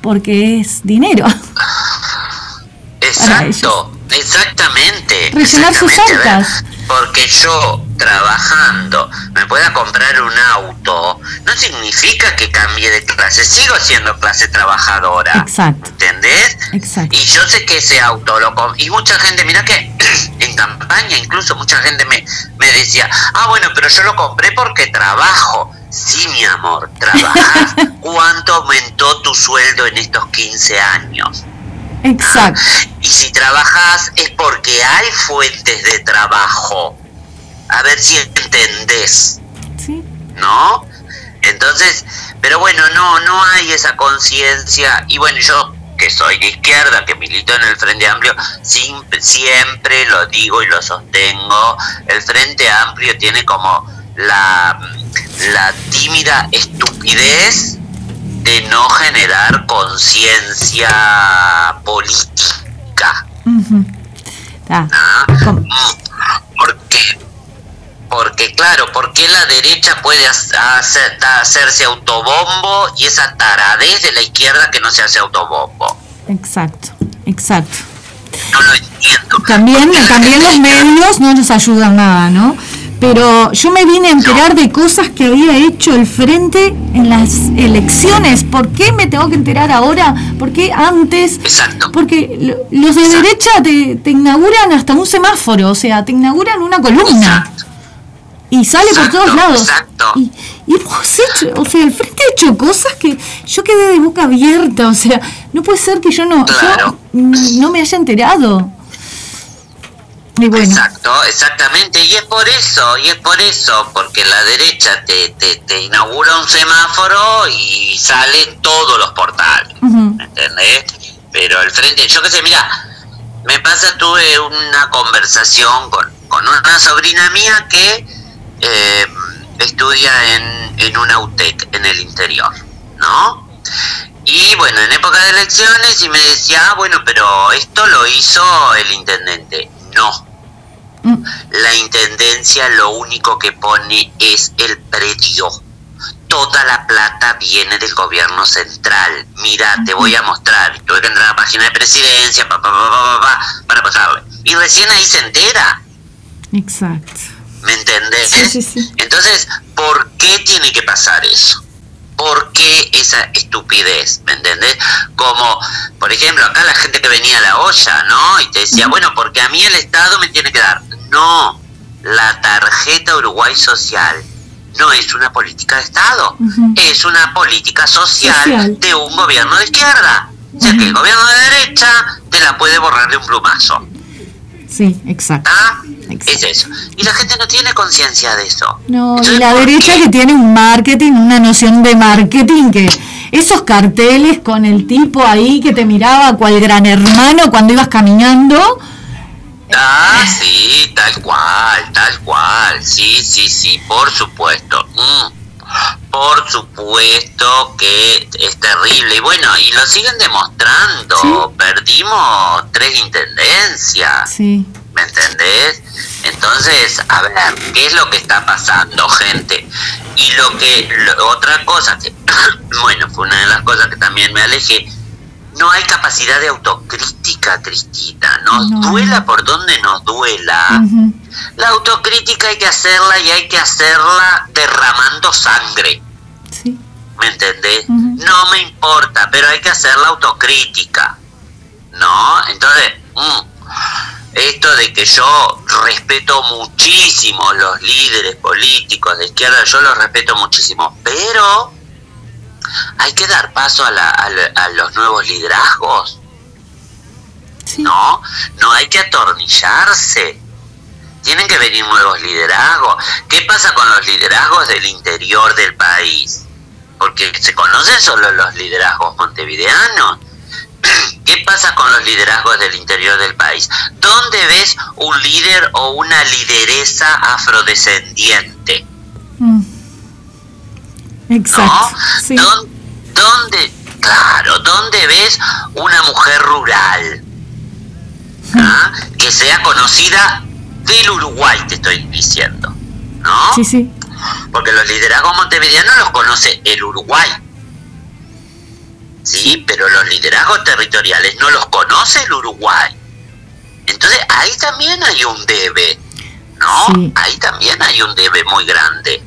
porque es dinero. Exacto, exactamente. Rellenar sus exactamente, arcas. Porque yo trabajando me pueda comprar un auto, no significa que cambie de clase, sigo siendo clase trabajadora. Exacto, ¿Entendés? exacto. Y yo sé que ese auto lo y mucha gente, mira que en campaña incluso mucha gente me, me decía, ah bueno, pero yo lo compré porque trabajo. Sí, mi amor, trabajas. ¿Cuánto aumentó tu sueldo en estos 15 años? Exacto. Y si trabajas es porque hay fuentes de trabajo. A ver si entendés, Sí. ¿no? Entonces, pero bueno, no, no hay esa conciencia. Y bueno, yo que soy de izquierda, que milito en el Frente Amplio, siempre, siempre lo digo y lo sostengo, el Frente Amplio tiene como la, la tímida estupidez de no generar conciencia política. Ujú. Ah, ¿ah? Porque, porque claro, porque la derecha puede hac- hacer- hacerse autobombo y esa taradez de la izquierda que no se hace autobombo? exacto, exacto. No lo entiendo. También, también los medios no nos ayudan nada, ¿no? Pero yo me vine a enterar de cosas que había hecho el Frente en las elecciones. ¿Por qué me tengo que enterar ahora? ¿Por qué antes? Exacto. Porque lo- los de derecha te, te inauguran hasta un semáforo, o sea, te inauguran una columna. Exacto. Y sale por todos lados. Y, y hemos hecho, o sea, el Frente ha hecho cosas que yo quedé de boca abierta, o sea, no puede ser que yo no, yo, Claro. no me haya enterado. Bueno. Exacto, exactamente, y es por eso, y es por eso, porque la derecha te, te, te inaugura un semáforo y sale en todos los portales. ¿me ¿entendés? Pero el frente, yo qué sé, mira, me pasa, tuve una conversación con, con una sobrina mía que eh, estudia en, en una UTEC en el interior, ¿no? Y bueno, en época de elecciones y me decía, ah, bueno, pero esto lo hizo el intendente. No, la intendencia lo único que pone es el predio. Toda la plata viene del gobierno central. Mira, te voy a mostrar. Tuve que entrar a la página de presidencia pa, pa, pa, pa, pa, pa, para pasarle. Y recién ahí se entera. Exacto. ¿Me entendés? Sí, sí, sí. Entonces, ¿por qué tiene que pasar eso? ¿Por qué esa estupidez? ¿Me entendés? Como, por ejemplo, acá la gente que venía a la olla, ¿no? Y te decía, bueno, porque a mí el Estado me tiene que dar. No, la tarjeta Uruguay Social no es una política de Estado, es una política social, Social. de un gobierno de izquierda. O sea que el gobierno de derecha te la puede borrar de un plumazo. Sí, exacto. ¿Ah? Es eso. Y la gente no tiene conciencia de eso. No, y la ¿por derecha qué? que tiene un marketing, una noción de marketing que esos carteles con el tipo ahí que te miraba cual gran hermano cuando ibas caminando, Ah, sí, tal cual, tal cual. Sí, sí, sí, por supuesto. Mm, Por supuesto que es terrible. Y bueno, y lo siguen demostrando. Perdimos tres intendencias. sí, ¿Me entendés? Entonces, a ver, ¿qué es lo que está pasando, gente? Y lo que, lo- otra cosa que, bueno, fue una de las cosas que también me alejé, no hay capacidad de autocrítica, Cristina. Nos No. duela por donde nos duela. La autocrítica hay que hacerla y hay que hacerla derramando sangre. sí, ¿Me entendés? No me importa, pero hay que hacer la autocrítica. ¿No? Entonces, mm, esto de que yo respeto muchísimo los líderes políticos de izquierda, yo los respeto muchísimo, pero hay que dar paso a, la- a la- a los nuevos liderazgos. sí, No, no hay que atornillarse. Tienen que venir nuevos liderazgos. ¿Qué pasa con los liderazgos del interior del país? Porque se conocen solo los liderazgos montevideanos. ¿Qué pasa con los liderazgos del interior del país? ¿Dónde ves un líder o una lideresa afrodescendiente? mm. exacto, ¿No? sí, ¿Dón- ¿Dónde, claro, dónde ves una mujer rural? ¿Ah? Que sea conocida del Uruguay, te estoy diciendo. ¿No? sí, sí, Porque los liderazgos montevideanos los conoce el Uruguay. Sí, pero los liderazgos territoriales no los conoce el Uruguay. Entonces ahí también hay un debe, ¿no? Sí. Ahí también hay un debe muy grande.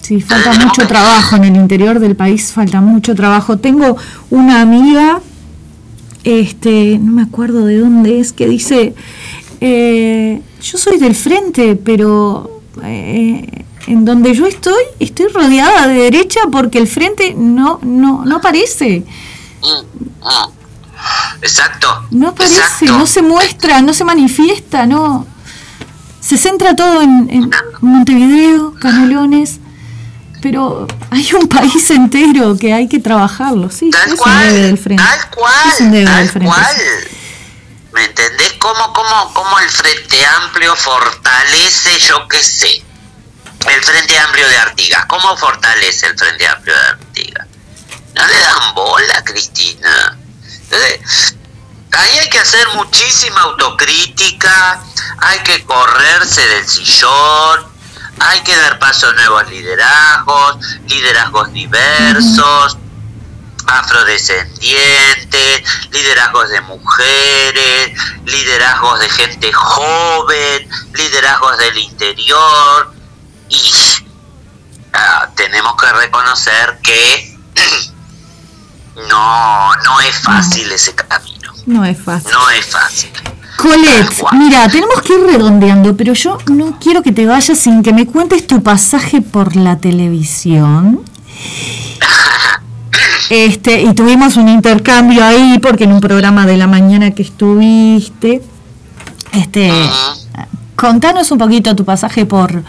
sí, falta mucho que- trabajo en el interior del país, falta mucho trabajo. Tengo una amiga, este, no me acuerdo de dónde es, que dice, eh, yo soy del frente, pero eh, en donde yo estoy, estoy rodeada de derecha porque el frente no, no, no aparece. Mm, mm. Exacto. No aparece, exacto. no se muestra, no se manifiesta, no. Se centra todo en, en Montevideo, Canelones. pero hay un país entero que hay que trabajarlo, sí. Tal es cual, un debe del frente. tal cual, Es tal frente. cual. ¿Me entendés? ¿Cómo, cómo, cómo el Frente Amplio fortalece, yo qué sé, el Frente Amplio de Artigas? ¿Cómo fortalece el Frente Amplio de Artigas? No le dan bola, Cristina. Ahí hay que hacer muchísima autocrítica, hay que correrse del sillón, hay que dar paso a nuevos liderazgos, liderazgos diversos, afrodescendientes, liderazgos de mujeres, liderazgos de gente joven, liderazgos del interior y ah, tenemos que reconocer que no, no es fácil ese camino, No es fácil. no es fácil. Colette, mira, tenemos que ir redondeando, pero yo no quiero que te vayas sin que me cuentes tu pasaje por la televisión. Este, y tuvimos un intercambio ahí porque en un programa de la mañana que estuviste, este, contanos un poquito tu pasaje por,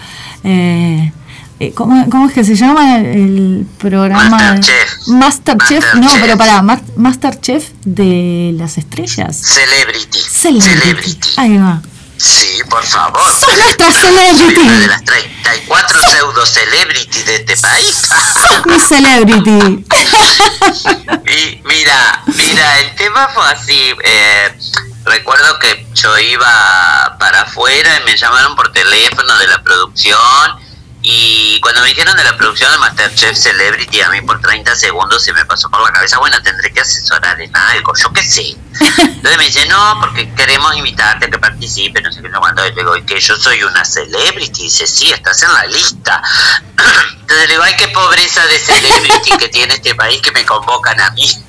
eh, eh, ¿cómo, cómo es que se llama el programa? Masterchef. Masterchef, no, Masterchef. pero para Masterchef de las estrellas. Celebrity. Celebrity. Ahí va. Sí, por favor. Sos nuestra Soy celebrity. una de las 34 pseudo celebrities de este país. Sos mi celebrity. Y mira, mira, el tema fue así. eh, recuerdo que yo iba para afuera y me llamaron por teléfono de la producción. Y cuando me dijeron de la producción de Masterchef Celebrity, a mí por 30 segundos se me pasó por la cabeza, bueno, tendré que asesorar en algo, yo qué sé. Entonces me dice, no, porque queremos invitarte a que participe, no sé qué, no cuando. Y le digo, ¿y que yo soy una celebrity? Y dice, sí, estás en la lista. Entonces le digo, ay, qué pobreza de celebrity que tiene este país que me convocan a mí.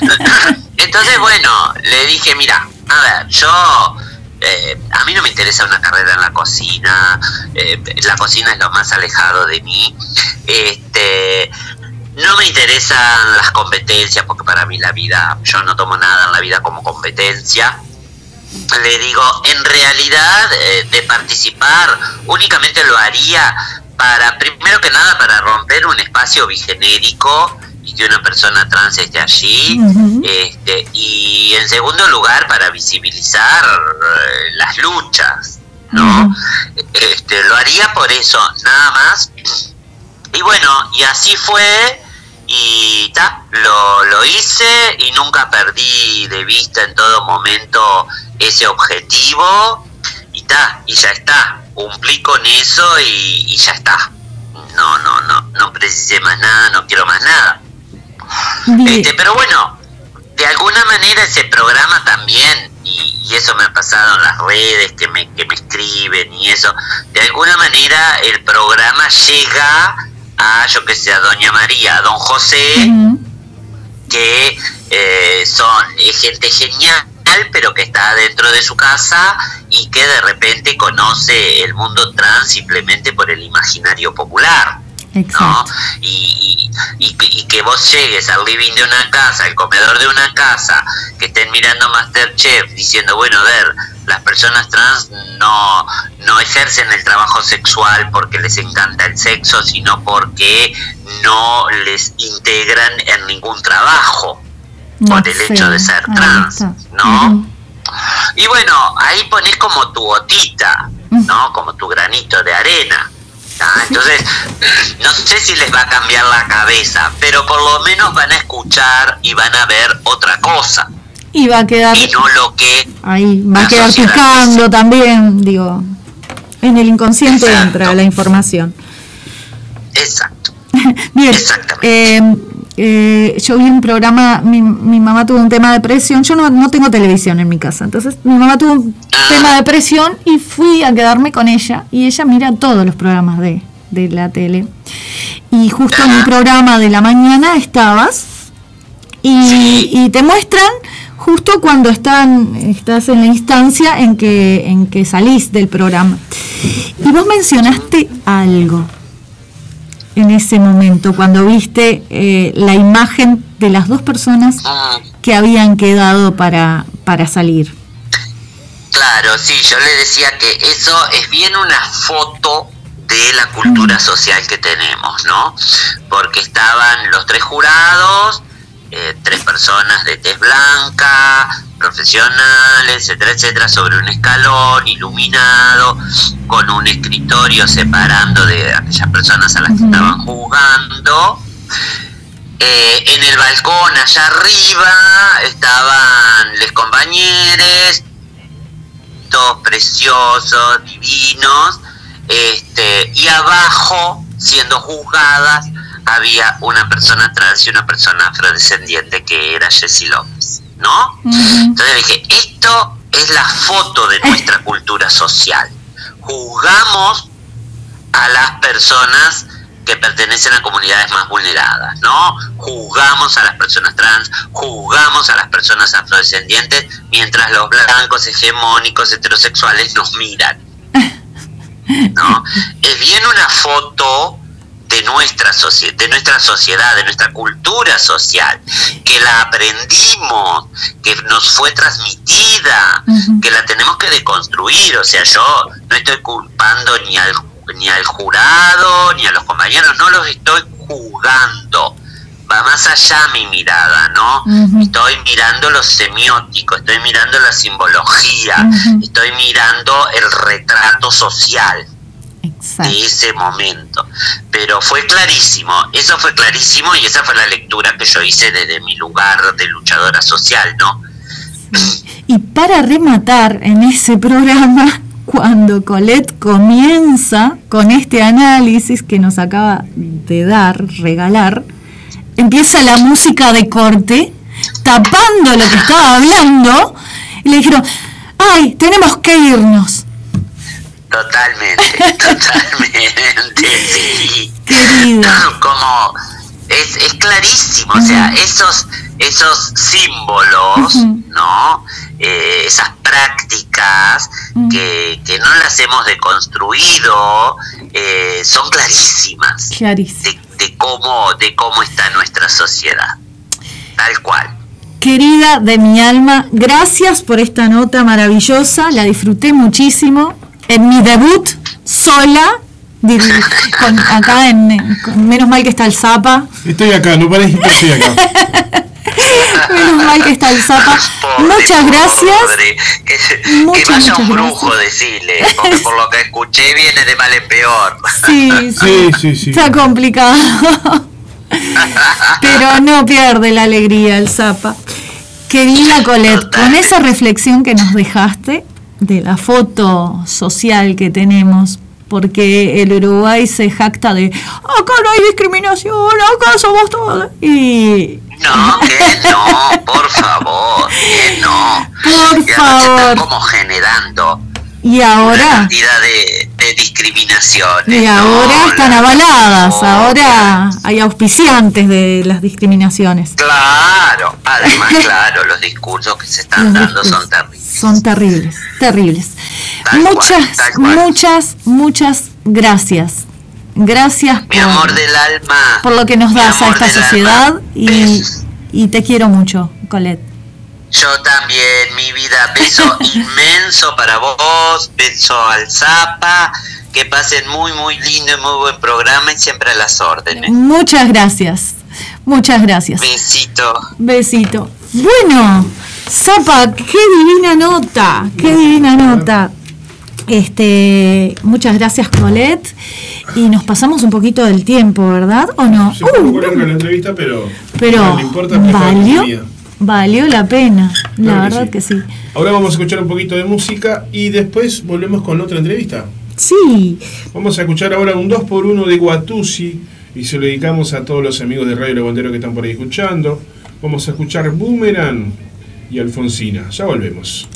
Entonces, bueno, le dije, mira, a ver, yo, eh, a mí no me interesa una carrera en la cocina, eh, la cocina es lo más alejado de mí, este, no me interesan las competencias, porque para mí la vida, yo no tomo nada en la vida como competencia. Le digo, en realidad, eh, de participar, únicamente lo haría para, primero que nada, para romper un espacio bigenérico y que una persona trans esté allí. Este, y en segundo lugar, para visibilizar eh, las luchas, ¿no? Este, lo haría por eso, nada más. Y bueno, y así fue, y ta, lo, lo hice y nunca perdí de vista en todo momento ese objetivo, y ta, y ya está, cumplí con eso y, y ya está. No, no, no, no precisé más nada, no quiero más nada. Este, pero bueno, de alguna manera ese programa también, y, y eso me ha pasado en las redes, que me, que me escriben y eso, de alguna manera el programa llega a, yo que sé, a Doña María, a Don José, que eh, son gente genial, pero que está dentro de su casa y que de repente conoce el mundo trans simplemente por el imaginario popular. ¿No? Y, y- y que- y que vos llegues al living de una casa, al comedor de una casa, que estén mirando Masterchef diciendo, bueno, a ver, las personas trans no, no ejercen el trabajo sexual porque les encanta el sexo, sino porque no les integran en ningún trabajo por el hecho de ser trans, ¿no? Y bueno, ahí pones como tu gotita, ¿no? Como tu granito de arena. ¿Tá? Entonces, no sé si les va a cambiar la cabeza, pero por lo menos van a escuchar y van a ver otra cosa, Y va a quedar y no lo que ahí, va a quedar también, digo. En el inconsciente entra la información. Exacto. Bien, eh, eh, yo vi un programa, mi, mi mamá tuvo un tema de presión, yo no, no tengo televisión en mi casa, entonces mi mamá tuvo un tema de presión y fui a quedarme con ella. Y ella mira todos los programas de, de la tele. Y justo en un programa de la mañana estabas y, y te muestran justo cuando están, estás en la instancia en que, en que salís del programa. Y vos mencionaste algo en ese momento, cuando viste eh, la imagen de las dos personas que habían quedado para, para salir. Claro, sí, yo le decía que eso es bien una foto de la cultura social que tenemos, ¿no? Porque estaban los tres jurados, eh, tres personas de tez blanca, profesionales, etcétera, etcétera, sobre un escalón iluminado, con un escritorio separando de aquellas personas a las que estaban jugando. Eh, en el balcón allá arriba estaban los compañeros, todos preciosos, divinos, este, y abajo, siendo juzgadas, había una persona trans y una persona afrodescendiente que era Jessie López, ¿no? Entonces dije, esto es la foto de nuestra cultura social. Juzgamos a las personas que pertenecen a comunidades más vulneradas, ¿no? Juzgamos a las personas trans, juzgamos a las personas afrodescendientes, mientras los blancos, hegemónicos, heterosexuales nos miran. ¿No? Es bien una foto de nuestra, de nuestra sociedad, de nuestra cultura social, que la aprendimos, que nos fue transmitida, que la tenemos que deconstruir. O sea, yo no estoy culpando ni al, ni al jurado, ni a los compañeros, no los estoy juzgando. Va más allá mi mirada, ¿no? Estoy mirando los semióticos, estoy mirando la simbología, estoy mirando el retrato social de ese momento. Pero fue clarísimo, eso fue clarísimo y esa fue la lectura que yo hice desde mi lugar de luchadora social, ¿no? Y para rematar en ese programa, cuando Colette comienza con este análisis que nos acaba de dar, regalar, empieza la música de corte, tapando lo que estaba hablando, y le dijeron, ay, tenemos que irnos. Totalmente, totalmente, sí. Querido. Como es, es clarísimo, o sea, esos, esos símbolos, ¿no? Eh, esas prácticas que, que no las hemos deconstruido, eh, son clarísimas Clarísimo. de cómo, de cómo está nuestra sociedad. Tal cual. Querida de mi alma, gracias por esta nota maravillosa, la disfruté muchísimo. En mi debut sola, con- acá en, con- menos mal que está el Zapa, Estoy acá, no parece que estoy acá. menos mal que está el Zapa. Muchas gracias. Pobre, que, Muchas, vaya un brujo, decirle, porque por lo que escuché viene de mal en peor. Sí, Sí, sí, sí. está complicado. Pero no pierde la alegría el Zapa. Querida Colette, con esa reflexión que nos dejaste de la foto social que tenemos, porque el Uruguay se jacta de acá no hay discriminación, acá somos todos. Y No, que no, por favor, que no. Por y favor. están como generando Y una ahora, cantidad de discriminaciones. y ¿no? ahora están La- avaladas, no, ahora hay auspiciantes de las discriminaciones. Claro, además, claro, los discursos que se están dando son terribles. Son terribles, terribles. Tal muchas, cual. muchas, muchas gracias. Gracias Mi amor del alma. por lo que nos das a esta sociedad y te quiero mucho, Colette. Yo también, mi vida. Beso inmenso para vos, beso al Zapa. Que pasen muy, muy lindo y muy buen programa y siempre a las órdenes. Muchas gracias. Muchas gracias. Besito. Besito. Bueno, Zapa, qué divina nota, qué divina nota. Este, muchas gracias Colette y nos pasamos un poquito del tiempo, ¿verdad? ¿O no? Se fue Uh, la entrevista, pero, pero no le importa valió. Valió la pena, la Claro que verdad sí. que sí. Ahora vamos a escuchar un poquito de música y después volvemos con otra entrevista. Sí, Vamos a escuchar ahora un 2x1 de Guatusi y se lo dedicamos a todos los amigos de Radio Levantero que están por ahí escuchando. Vamos a escuchar Boomerang y Alfonsina. Ya volvemos.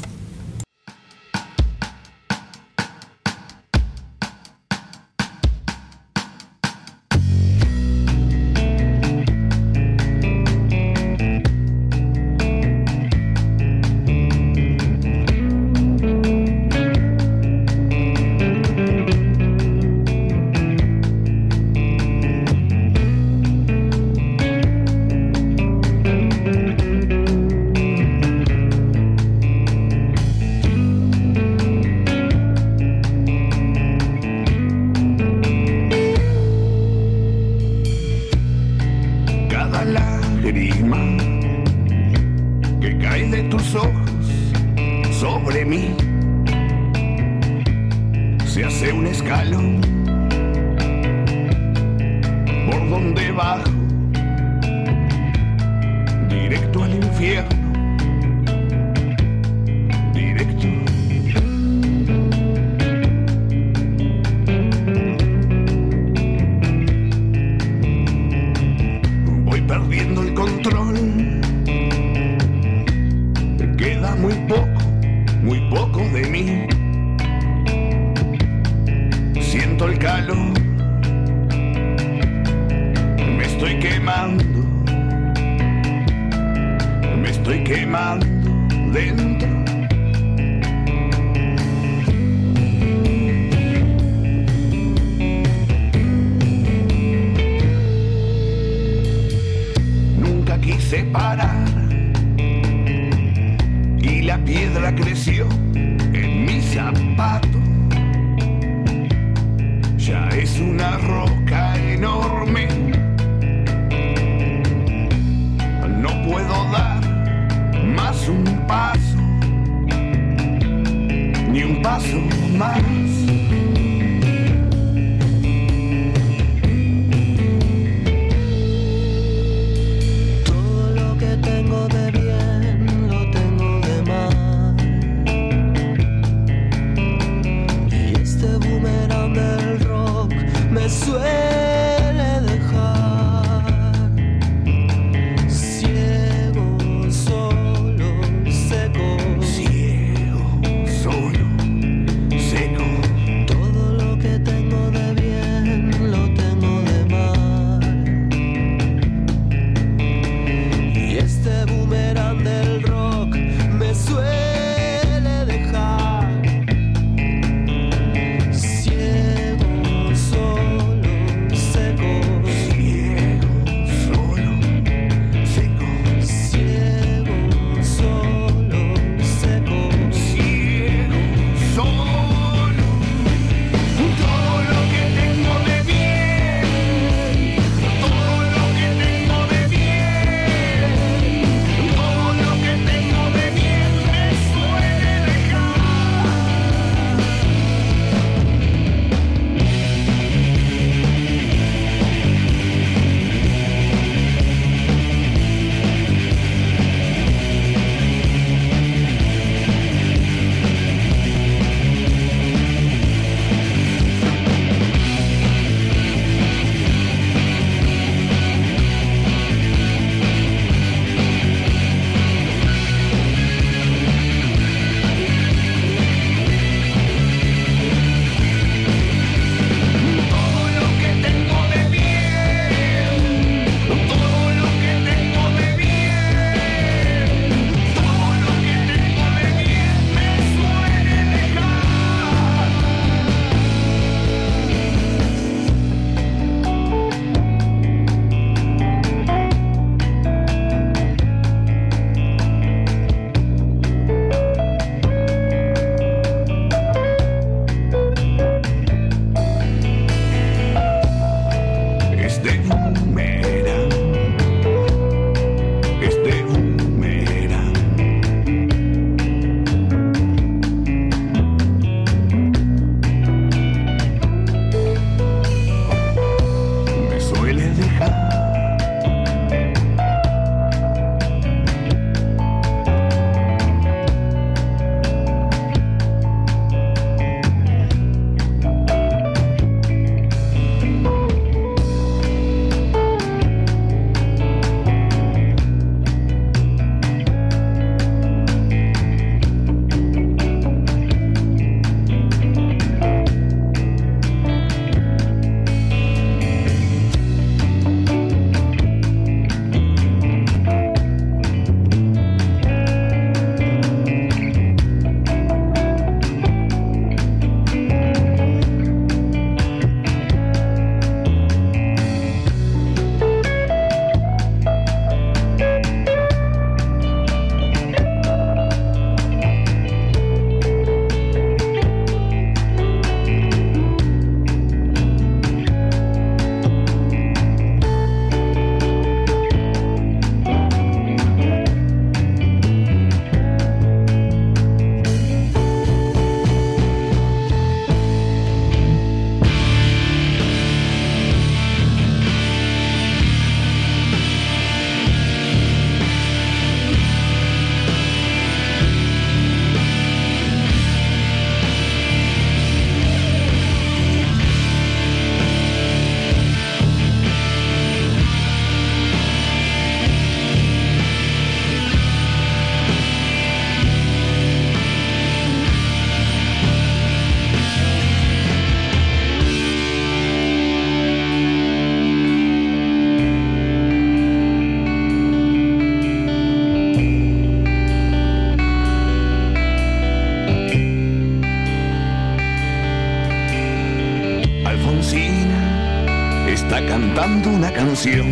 You.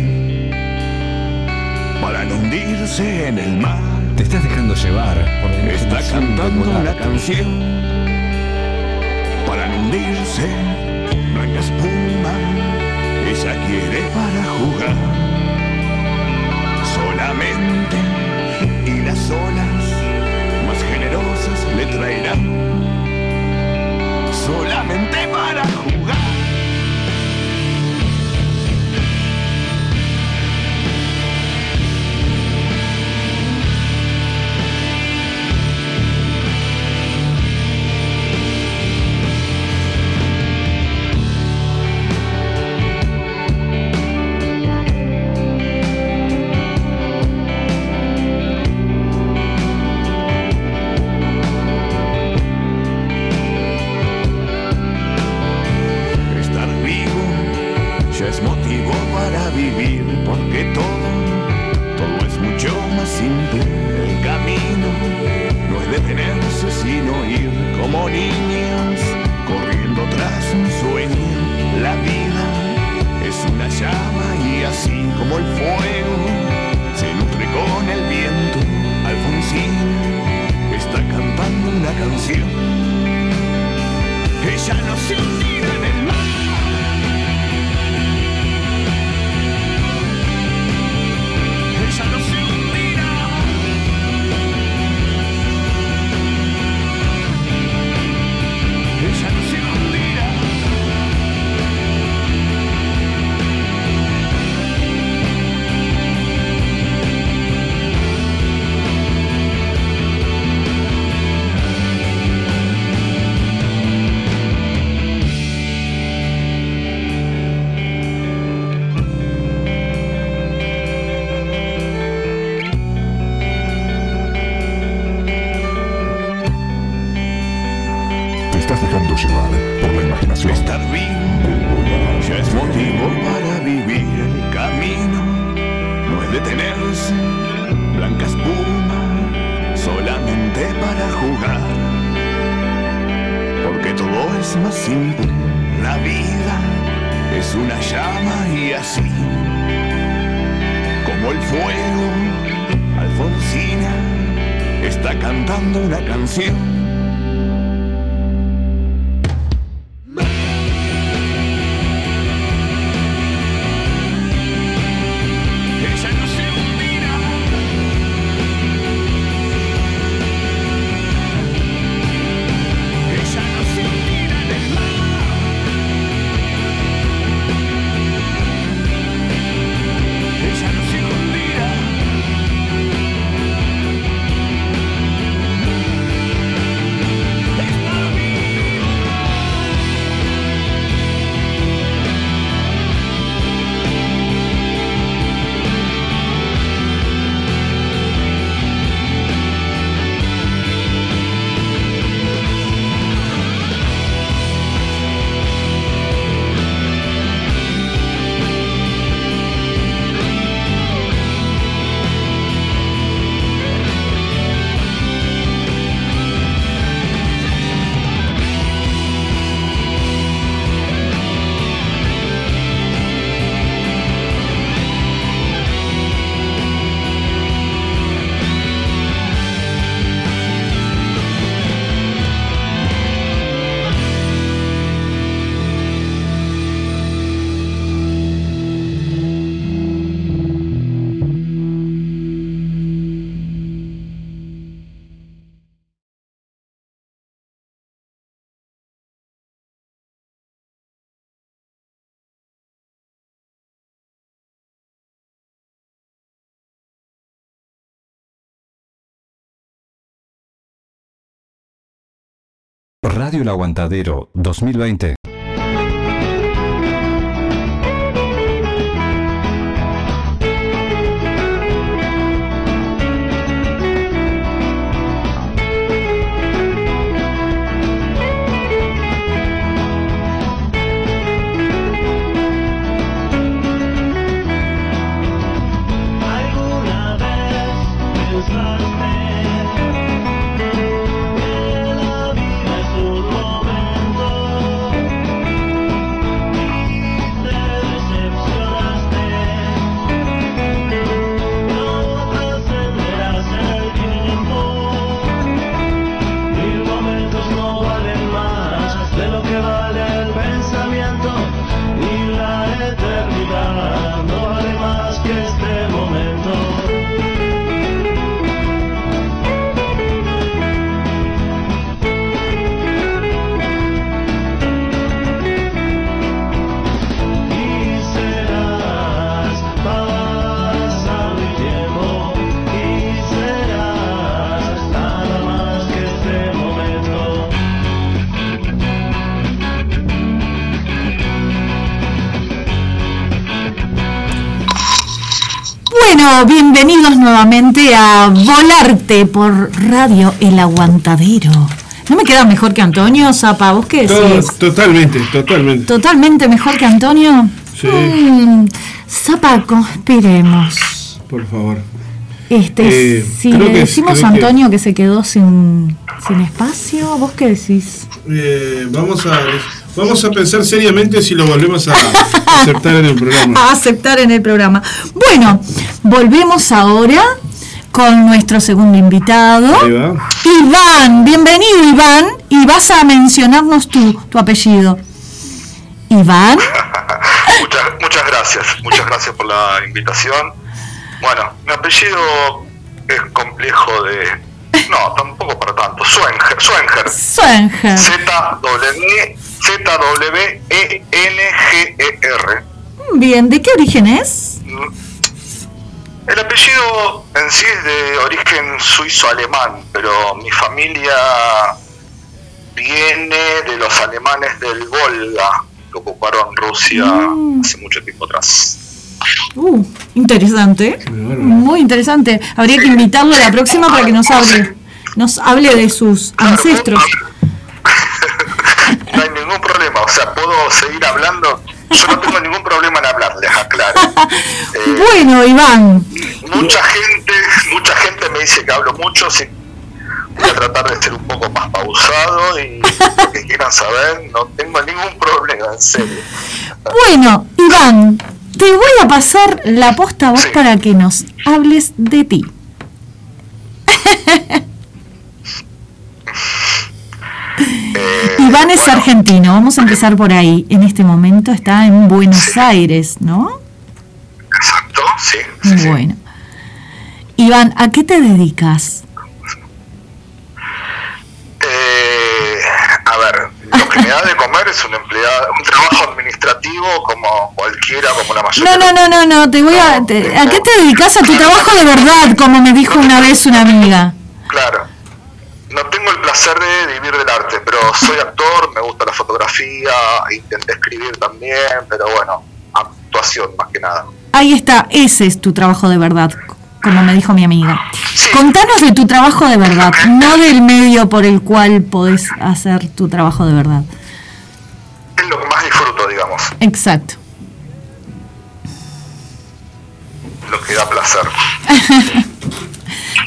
Radio El Aguantadero 2020. Bienvenidos nuevamente a Volarte por Radio El Aguantadero. ¿No me queda mejor que Antonio, Zapa? ¿Vos qué decís? totalmente, totalmente. ¿Totalmente mejor que Antonio? Sí. Mm, Zapa, conspiremos. Por favor. Este, Eh, si le decimos a que- Antonio que... se quedó sin, sin espacio, ¿vos qué decís? Eh, vamos, a, vamos a pensar seriamente si lo volvemos a aceptar en el programa. a aceptar en el programa. Bueno, volvemos ahora con nuestro segundo invitado. Ahí va. Iván, bienvenido Iván, y vas a mencionarnos tu, tu apellido. Iván, Muchas, muchas gracias, muchas gracias por la invitación. Bueno, mi apellido es complejo de... No, tampoco para tanto. Suenger, Suenger. Suenger. Z-W- Z-W-E-N-G-E-R. bien, ¿de qué origen es? El apellido en sí es de origen suizo-alemán, pero mi familia viene de los alemanes del Volga, que ocuparon Rusia Mm. hace mucho tiempo atrás. Uh, interesante, muy interesante. Habría que invitarlo a la próxima para que nos hable, nos hable de sus ancestros. No hay ningún problema, o sea, puedo seguir hablando. Yo no tengo ningún problema en hablarles, aclaro. Eh, Bueno, Iván, mucha gente, mucha gente me dice que hablo mucho, sí. Voy a tratar de ser un poco más pausado y lo que quieran saber, no tengo ningún problema, en serio. bueno, Iván, te voy a pasar la posta a vos para que nos hables de ti. Iván es argentino, vamos a empezar por ahí. En este momento está en Buenos Aires, ¿no? Exacto, sí. Bueno. Iván, ¿a qué te dedicas? Eh, a ver, lo que me da de comer es un empleado, un trabajo administrativo como cualquiera, como la mayoría. No, no, no, no, no, te voy a... te- ¿A qué te dedicas a tu trabajo de verdad, como me dijo una vez una amiga? Claro. No tengo el placer de vivir del arte, pero soy actor, me gusta la fotografía, intenté escribir también, pero bueno, actuación más que nada. Ahí está, ese es tu trabajo de verdad, como me dijo mi amiga. Contanos de tu trabajo de verdad, no del medio por el cual podés hacer tu trabajo de verdad. Es lo que más disfruto, digamos, Exacto. lo que da placer.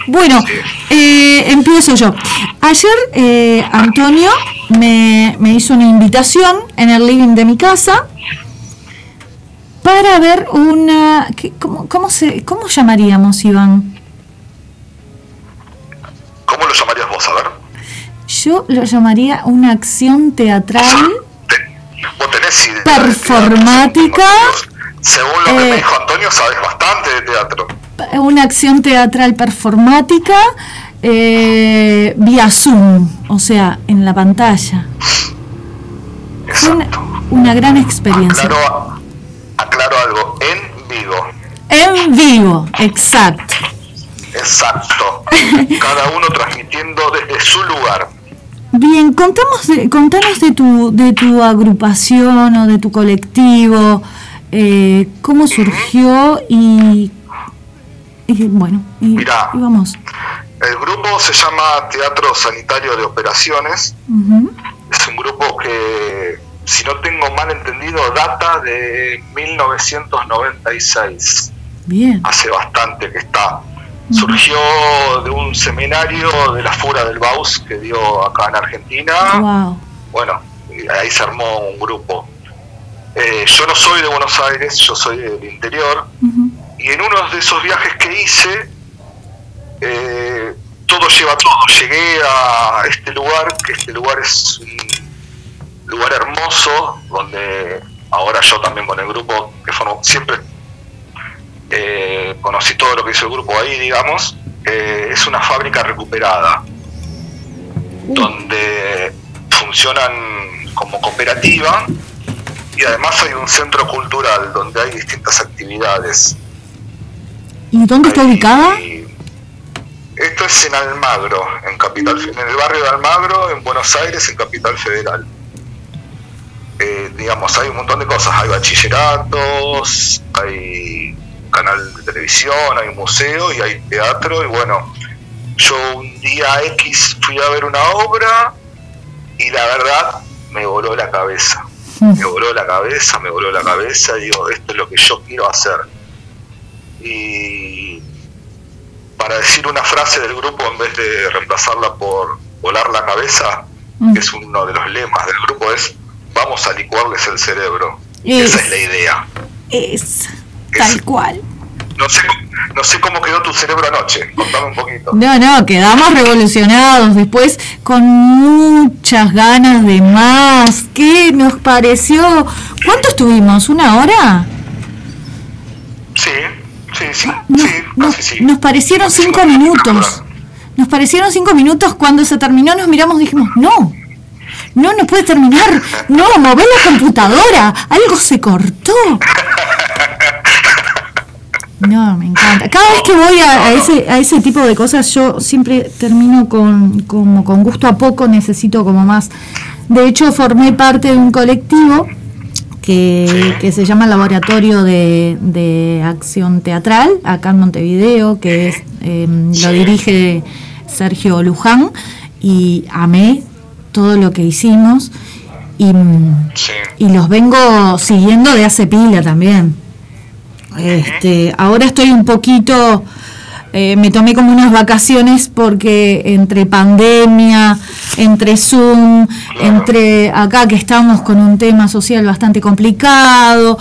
Bueno, eh, empiezo yo. Ayer eh, Antonio me, me hizo una invitación en el living de mi casa para ver una... ¿qué- ¿Cómo, cómo, se, ¿Cómo llamaríamos, Iván? ¿Cómo lo llamarías vos? A ver. Yo lo llamaría una acción teatral Vos tenés idea. performática, Según lo que Eh, me dijo Antonio, sabes bastante de teatro. Una acción teatral performática eh, vía Zoom, o sea, en la pantalla. Fue una, una gran experiencia. Aclaro, aclaro algo, en vivo. En vivo, exacto. Exacto. Cada uno transmitiendo desde su lugar. Bien, contamos de- contanos de tu, de tu agrupación o de tu colectivo, eh, cómo surgió y, y bueno, y, y vamos. El grupo se llama Teatro Sanitario de Operaciones. Es un grupo que, si no tengo mal entendido, data de 1996. Bien. Hace bastante que está. Surgió de un seminario de la Fura del Baus que dio acá en Argentina. Wow. Bueno, ahí se armó un grupo. Eh, yo no soy de Buenos Aires, yo soy del interior. Y en uno de esos viajes que hice, eh, todo lleva todo. Llegué a este lugar, que este lugar es un lugar hermoso, donde ahora yo también con el grupo que formo, siempre eh, conocí todo lo que hizo el grupo ahí, digamos. Eh, es una fábrica recuperada, donde funcionan como cooperativa y además hay un centro cultural donde hay distintas actividades. ¿Y dónde está ubicada? Esto es en Almagro, en Capital, en el barrio de Almagro, en Buenos Aires, en Capital Federal. Eh, digamos, hay un montón de cosas, hay bachilleratos, hay canal de televisión, hay museo y hay teatro y bueno, yo un día X fui a ver una obra y la verdad me voló la cabeza. Me voló la cabeza, me voló la cabeza y digo, esto es lo que yo quiero hacer. Y para decir una frase del grupo en vez de reemplazarla por volar la cabeza, que es uno de los lemas del grupo, es vamos a licuarles el cerebro. Esa es la idea. Es tal cual. No sé, no sé cómo quedó tu cerebro anoche, contame un poquito. No, no, quedamos revolucionados, después con muchas ganas de más. ¿Qué nos pareció? ¿Cuánto estuvimos? ¿Una hora? Sí, sí, sí, No, sí, sí. Nos parecieron cinco minutos. Nos parecieron cinco minutos. Cuando se terminó nos miramos y dijimos, no, no, no puede terminar. No, mover la computadora. Algo se cortó. No, me encanta. Cada vez que voy a, a ese, a ese tipo de cosas, yo siempre termino con, como con gusto a poco, necesito como más. De hecho, formé parte de un colectivo que, que se llama Laboratorio de, de Acción Teatral, acá en Montevideo, que es, eh, lo dirige Sergio Luján, y amé todo lo que hicimos, y, y los vengo siguiendo de hace pila también. Este, ahora estoy un poquito, eh, me tomé como unas vacaciones porque entre pandemia, entre Zoom, entre acá que estamos con un tema social bastante complicado,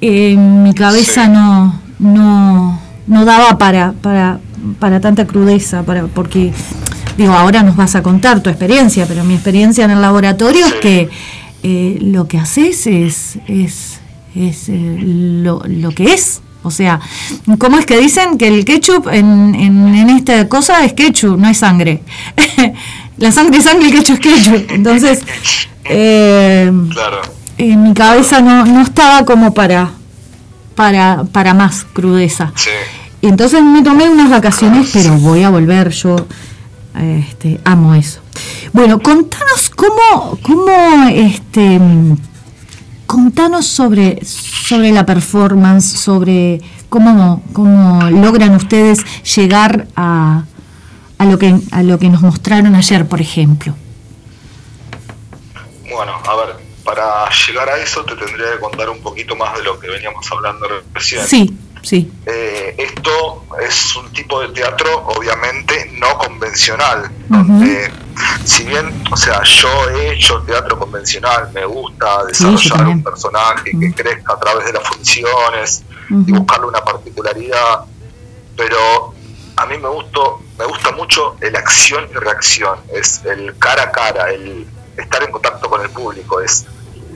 eh, mi cabeza no, no, no daba para, para, para tanta crudeza, para, porque digo, ahora nos vas a contar tu experiencia, pero mi experiencia en el laboratorio es que eh, lo que haces es, es, es lo, lo que es. O sea, ¿cómo es que dicen que el ketchup en, en, en esta cosa es ketchup, no es sangre? La sangre es sangre, el ketchup es ketchup. Entonces, eh, en mi cabeza no, no estaba como para, para, para más crudeza. Y entonces me tomé unas vacaciones, pero voy a volver, yo este, amo eso. Bueno, contanos cómo, cómo este, contanos sobre, sobre la performance, sobre cómo, cómo logran ustedes llegar a, a, lo que, a lo que nos mostraron ayer, por ejemplo. Bueno, a ver, para llegar a eso te tendría que contar un poquito más de lo que veníamos hablando recién. Sí, sí. Eh, esto es un tipo de teatro obviamente no convencional, donde si bien, o sea, yo he hecho teatro convencional, me gusta desarrollar un personaje que crezca a través de las funciones y buscarle una particularidad, pero a mí me gustó, me gusta mucho el acción y reacción, es el cara a cara, el estar en contacto con el público, es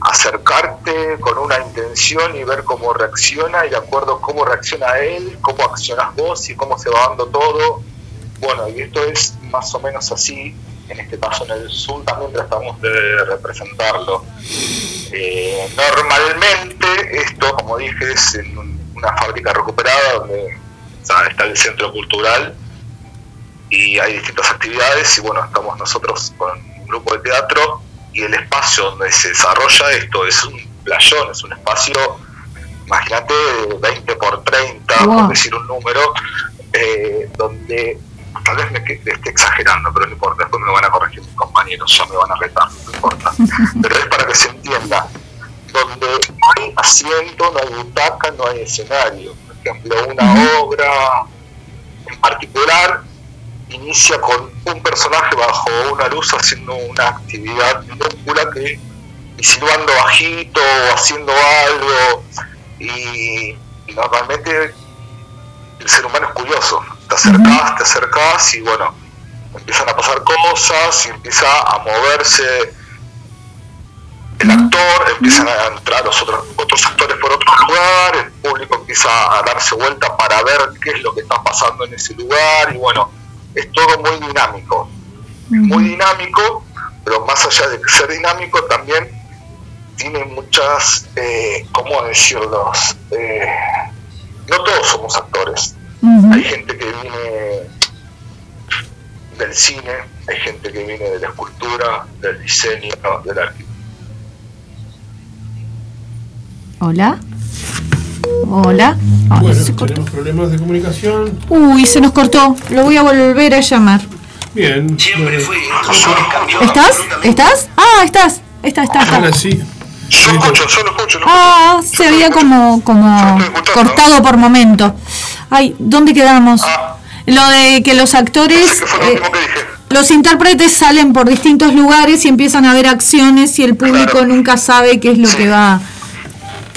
acercarte con una intención y ver cómo reacciona y de acuerdo a cómo reacciona él, cómo accionas vos y cómo se va dando todo. Bueno, y esto es más o menos así, en este caso en el sur también tratamos de representarlo. Eh, normalmente esto, como dije, es en un- una fábrica recuperada donde está el centro cultural y hay distintas actividades y bueno, estamos nosotros con un grupo de teatro y el espacio donde se desarrolla esto es un playón, es un espacio, imagínate, 20 por 30, Wow. por decir un número, eh, donde tal vez me esté exagerando, pero no importa, después me van a corregir mis compañeros, ya me van a retar, no importa. Pero es para que se entienda, donde no hay asiento, no hay butaca, no hay escenario. Por ejemplo, una obra en particular inicia con un personaje bajo una luz haciendo una actividad minúscula que y silbando bajito o haciendo algo y normalmente el ser humano es curioso. Te acercás, te acercás y bueno empiezan a pasar cosas y empieza a moverse el actor, empiezan a entrar los otros, otros actores por otro lugar, el público empieza a darse vuelta para ver qué es lo que está pasando en ese lugar y bueno, es todo muy dinámico, muy dinámico, pero más allá de ser dinámico también tiene muchas, eh, ¿cómo decirlo? Eh, no todos somos actores, hay gente que viene del cine, hay gente que viene de la escultura, del diseño, de la arquitectura. Hola. Hola. Ay, Bueno, se cortó. tenemos problemas de comunicación. Uy, se nos cortó. Lo voy a volver a llamar. Bien. Siempre fui. ¿Estás? ¿Estás? Ah, estás. Está, está, está. Ahora sí. Yo escucho, yo lo escucho. Ah, se había como, como cortado por momento. Ay, ¿dónde quedamos? Ah. Lo de que los actores, eh, los intérpretes salen por distintos lugares y empiezan a ver acciones y el público nunca sabe qué es lo que va,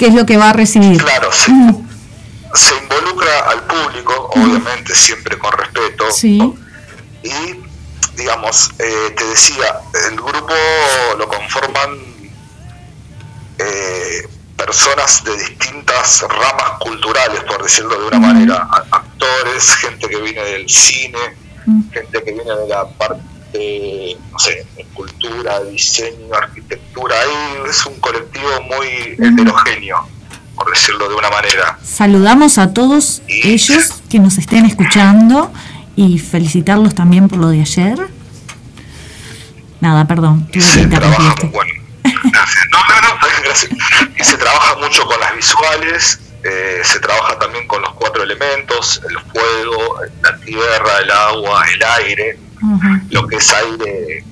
qué es lo que va a recibir. Claro, se, se involucra al público, obviamente siempre con respeto. Sí. Y, digamos, eh, te decía, el grupo lo conforman eh, personas de distintas ramas culturales, por decirlo de una manera. Actores, gente que viene del cine, gente que viene de la parte, no sé, cultura, diseño, arquitectura. Ahí es un colectivo muy heterogéneo, por decirlo de una manera. Saludamos a todos ellos que nos estén escuchando y felicitarlos también por lo de ayer. Nada, perdón, tuve que interrumpirte. Bueno, gracias. No, no, no, gracias. Y se trabaja mucho con las visuales, eh, se trabaja también con los cuatro elementos, el fuego, la tierra, el agua, el aire. Lo que es aire eh,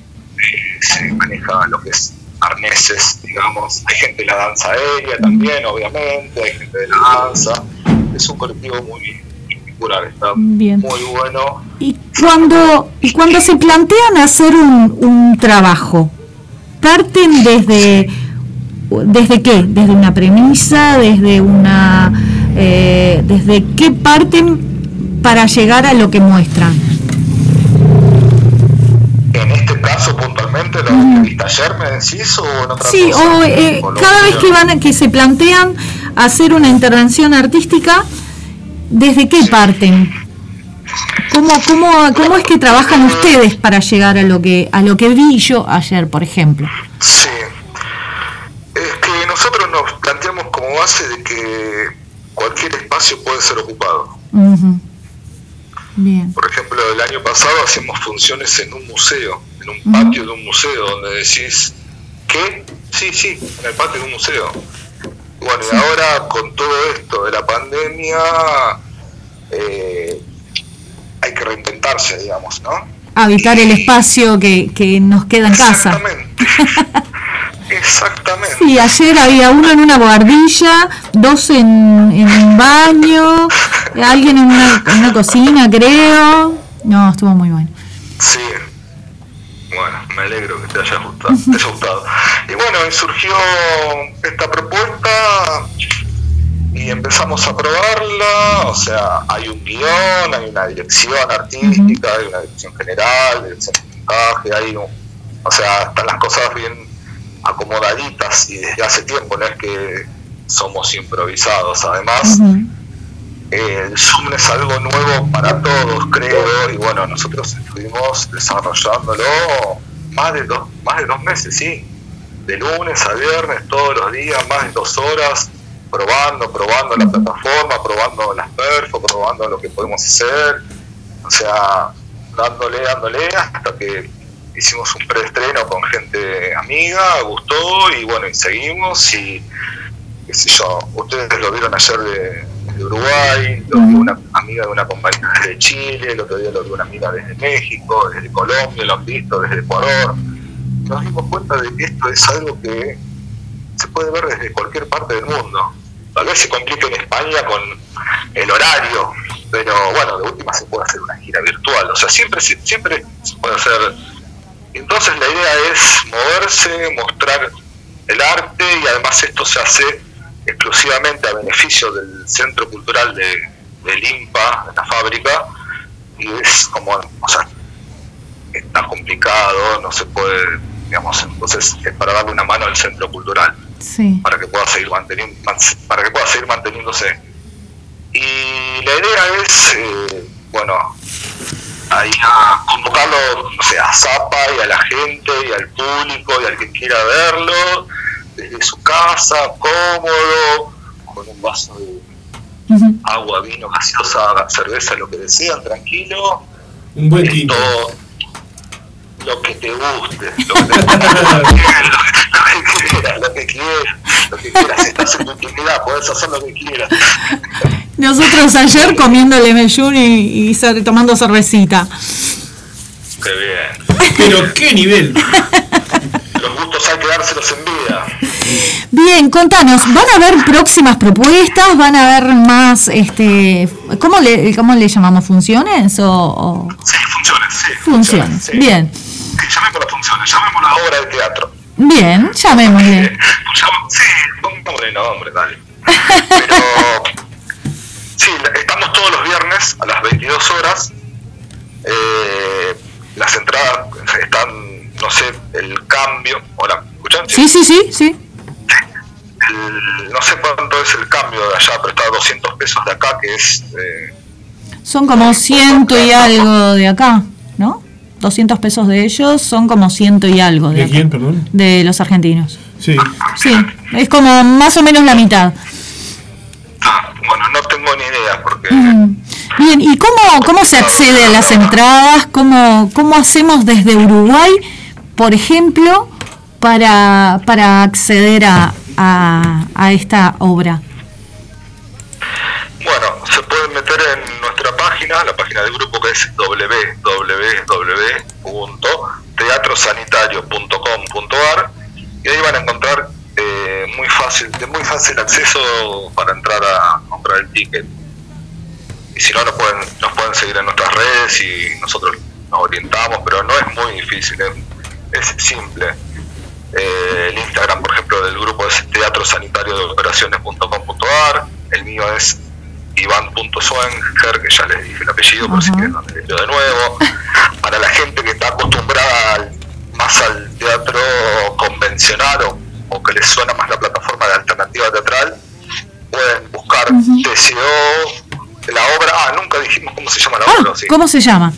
se maneja lo que es arneses, digamos. Hay gente de la danza aérea también, obviamente, hay gente de la danza. Es un colectivo muy particular, está Bien. muy bueno. Y cuando, y cuando se plantean hacer un, un trabajo, parten desde, desde qué, desde una premisa, desde una, eh, desde qué parten para llegar a lo que muestran. En este caso ayer, ¿me decís? ¿O en otra Sí, cosa? o eh, ¿O lo cada vez que- van, que se plantean hacer una intervención artística, ¿desde qué parten? ¿Cómo, cómo, cómo es que trabajan ustedes para llegar a lo que a lo que vi yo ayer, por ejemplo? Sí. Es que nosotros nos planteamos como base de que cualquier espacio puede ser ocupado. Ujú. Bien. Por ejemplo, el año pasado hacíamos funciones en un museo, en un patio de un museo, donde decís, ¿qué? Sí, sí, en el patio de un museo. Bueno, y ahora con todo esto de la pandemia, eh, hay que reinventarse, digamos, ¿no? Habitar el espacio que, que nos queda en casa. Exactamente. Sí, ayer había uno en una guardilla, dos en, en un baño, alguien en una, en una cocina, creo. No, estuvo muy bueno. Sí. Bueno, me alegro que te haya gustado. te haya gustado. Y bueno, surgió esta propuesta y empezamos a probarla. O sea, hay un guion, hay una dirección artística, hay una dirección general, dirección de montaje, hay un, o sea, están las cosas bien acomodaditas y desde hace tiempo, no es que somos improvisados. Además, el Zoom es algo nuevo para todos, creo, y bueno, nosotros estuvimos desarrollándolo más de dos, más de dos meses, sí, de lunes a viernes, todos los días, más de dos horas, probando, probando la plataforma, probando las perfos, probando lo que podemos hacer, o sea, dándole, dándole, hasta que hicimos un preestreno con gente amiga, gustó, y bueno, y seguimos, y qué sé yo, ustedes lo vieron ayer de, de Uruguay, lo vio una amiga de una compañía desde Chile, el otro día lo vio una amiga desde México, desde Colombia, lo han visto desde Ecuador. Nos dimos cuenta de que esto es algo que se puede ver desde cualquier parte del mundo. Tal vez se complique en España con el horario, pero bueno, de última se puede hacer una gira virtual. O sea, siempre, siempre se puede hacer. Entonces la idea es moverse, mostrar el arte y además esto se hace exclusivamente a beneficio del Centro Cultural de, del IMPA, de la fábrica, y es como, o sea, está complicado, no se puede, digamos, entonces es para darle una mano al Centro Cultural Sí. para que pueda seguir manteniendo para que pueda seguir manteniéndose y la idea es eh, bueno ahí a convocarlo o sea a Zapa y a la gente y al público y al que quiera verlo desde su casa cómodo con un vaso de agua vino gaseosa cerveza lo que desean tranquilo. Un buen tinto. Esto, lo que te guste, lo que te lo que quieras, lo que quieras, lo que quieras, estás en tu intimidad, podés hacer lo que quieras. nosotros ayer comiendo lemellón y, y tomando cervecita. Qué bien. Pero qué nivel. Los gustos hay que dárselos en vida. Bien, contanos, ¿van a haber próximas propuestas? ¿Van a haber más, este, ¿cómo le, cómo le llamamos? ¿Funciones o...? o- Sí, funciones, sí. Funciones, sí. bien. Sí, llamémosla funciones, llamémosla obra de teatro. Bien, llamémosle. Llam- Sí, pongámosle nombre, dale. Pero, sí, estamos todos los viernes a las 22 horas. Eh, las entradas están, no sé, el cambio. Hola, ¿me ¿escuchan? Sí, sí, sí, sí. El- no sé cuánto es el cambio de allá, pero está a 200 pesos de acá, que es. eh, Son como ciento y algo de acá, ¿no? 200 pesos de ellos son como ciento y algo de ¿De acá, quién, perdón? de los argentinos. Sí. Sí, es como más o menos la mitad. bueno, no tengo ni idea, porque. Mm. Bien, ¿y cómo, cómo se accede a las entradas? ¿Cómo, cómo hacemos desde Uruguay, por ejemplo, para, para acceder a, a, a esta obra? Meter en nuestra página, la página del grupo que es www.teatrosanitario.com.ar y ahí van a encontrar eh, muy fácil, de muy fácil acceso para entrar a comprar el ticket. Y si no, nos pueden, nos pueden seguir en nuestras redes y nosotros nos orientamos, pero no es muy difícil, es, es simple. Eh, el Instagram, por ejemplo, del grupo es teatrosanitario de operaciones.com.ar, el mío es Iván.Swenger, que ya les dije el apellido, por si quieren deleteo de nuevo. Para la gente que está acostumbrada al- más al teatro convencional o, o que les suena más la plataforma de alternativa teatral, pueden buscar TCO, la obra, ah, nunca dijimos cómo se llama la obra, ¿o ¿sí? ¿Cómo se llama?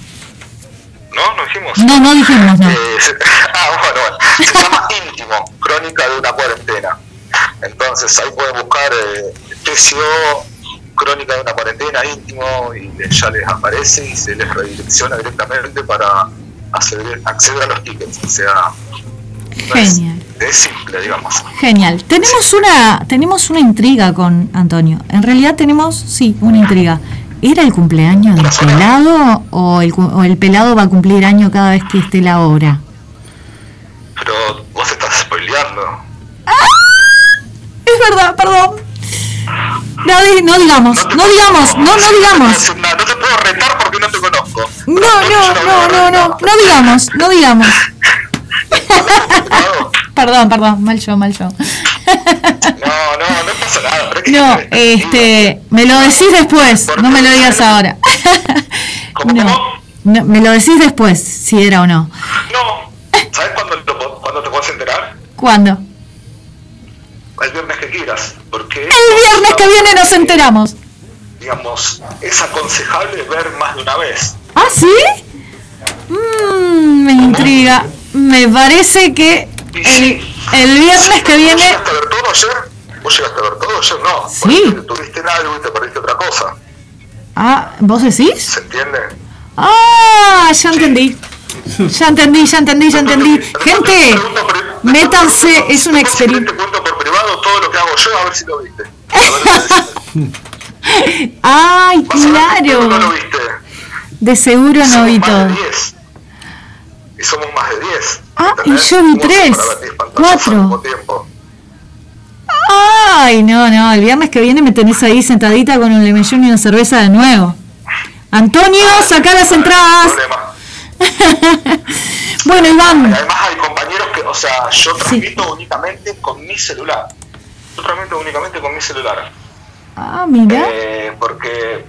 ¿No? ¿No dijimos? No, no dijimos, no. Eh, se- ah, bueno, bueno. Se llama Íntimo, Crónica de una cuarentena. Entonces ahí pueden buscar eh, TCO, Crónica de una cuarentena, Íntimo, y les- ya les aparece y se les redirecciona directamente para acceder, acceder a los tickets. O sea, Genial. es simple, digamos. Genial. Tenemos una, tenemos una intriga con Antonio. En realidad tenemos, sí, una intriga. ¿Era el cumpleaños del pelado o el, o el pelado va a cumplir año cada vez que esté la obra? Pero vos estás spoileando. Es verdad, perdón. No, no digamos, no digamos, no, no digamos. No, no te puedo retar porque no te conozco. No, no, no, no, no, no digamos, no digamos. Perdón, perdón, mal yo, mal yo. No, no, no pasa nada. pero es que No, este, me lo decís después, no me lo digas ahora. No, no, me lo decís después, si era o no. ¿Sabes cuándo, cuándo te puedes enterar? ¿Cuándo? El viernes que quieras. Porque, El viernes que viene nos enteramos. digamos, es aconsejable ver más de una vez. ¿Ah, sí? Mm, me intriga. Me parece que el, el viernes que viene... ¿Vos llegaste a ver todo ayer? ¿Vos llegaste a ver todo ayer? No. Sí. Tuviste en algo y te perdiste otra cosa. Ah, ¿vos decís? ¿Se entiende? Ah, ya entendí. Ya entendí, ya entendí, ya entendí. Gente, métanse, es una experiencia. Por privado todo lo que hago yo, a ver si lo viste. Ay, No lo claro. viste. De seguro no vi todo. de 10. Y somos más de 10. Ah, y yo vi ¿Cómo tres, hacemos para ver 10 pantallas al cuatro. mismo tiempo? Ay, no, no, el viernes que viene me tenés ahí sentadita con un lemellón y una cerveza de nuevo. Antonio, saca las entradas. bueno, Iván. Además hay compañeros que, o sea, yo transmito únicamente con mi celular. Yo transmito únicamente con mi celular. Ah, mira. Eh, porque,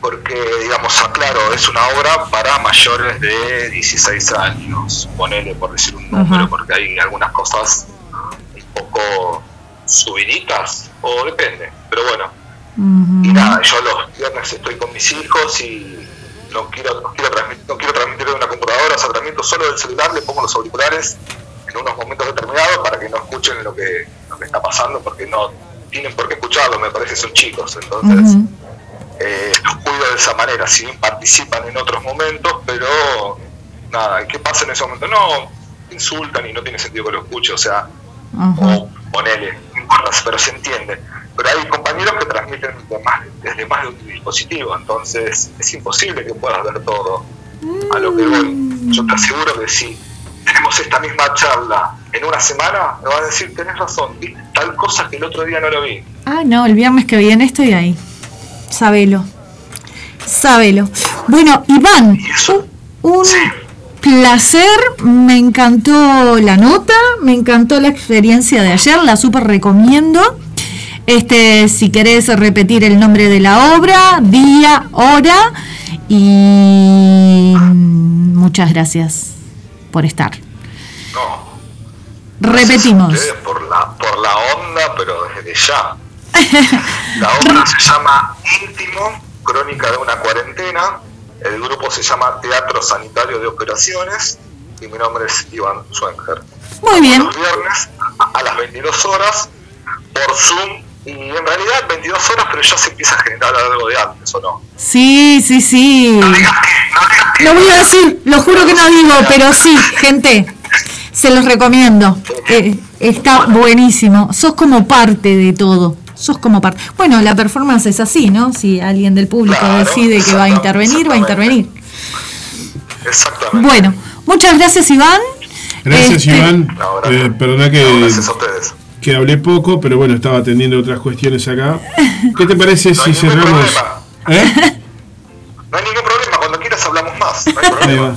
porque, digamos, aclaro, es una obra para mayores de 16 años. Ponele, por decir un número, porque hay algunas cosas un poco subiditas, o depende. Pero bueno, y nada, yo los viernes estoy con mis hijos y no quiero, no quiero, transmitir, no quiero transmitir de una computadora, o sea, transmito solo del celular, le pongo los auriculares en unos momentos determinados para que no escuchen lo que, lo que está pasando, porque no tienen por qué escucharlo, me parece que son chicos, entonces eh, los cuido de esa manera, si bien participan en otros momentos, pero nada, ¿qué pasa en ese momento? No, insultan y no tiene sentido que lo escuche, o sea, o ponele, no importa, pero se entiende. Pero hay compañeros que transmiten de más- desde más de un dispositivo, entonces es imposible que puedas ver todo. A lo que voy, yo te aseguro que si tenemos esta misma charla en una semana, me vas a decir, tenés razón, vi tal cosa que el otro día no lo vi. Ah, no, el viernes que viene estoy ahí. Sabelo. Sabelo. Bueno, Iván, un, un placer. Me encantó la nota, me encantó la experiencia de ayer, la súper recomiendo. Este, si querés repetir el nombre de la obra, día, hora y muchas gracias por estar. Repetimos. Ustedes por la, por la onda, pero desde ya. La obra se llama Íntimo, Crónica de una cuarentena. El grupo se llama Teatro Sanitario de Operaciones. Y mi nombre es Iván Schwenger. Muy bien. Los viernes a las 22 horas por Zoom. Y en realidad 22 horas, pero ya se empieza a generar algo de antes, ¿o no? Sí, sí, sí. Lo voy a decir, lo juro que no digo, pero sí, gente, se los recomiendo. Eh, está buenísimo. Sos como parte de todo. Sos como parte. Bueno, la performance es así, ¿no? Si alguien del público decide que va a intervenir, va a intervenir. Exactamente. Bueno, muchas gracias, Iván. Gracias, Este, Iván. Eh, perdona que, que hablé poco, pero bueno, estaba atendiendo otras cuestiones acá. ¿Qué te parece si cerramos? ¿Eh? No hay ningún problema, cuando quieras hablamos más. No hay problema.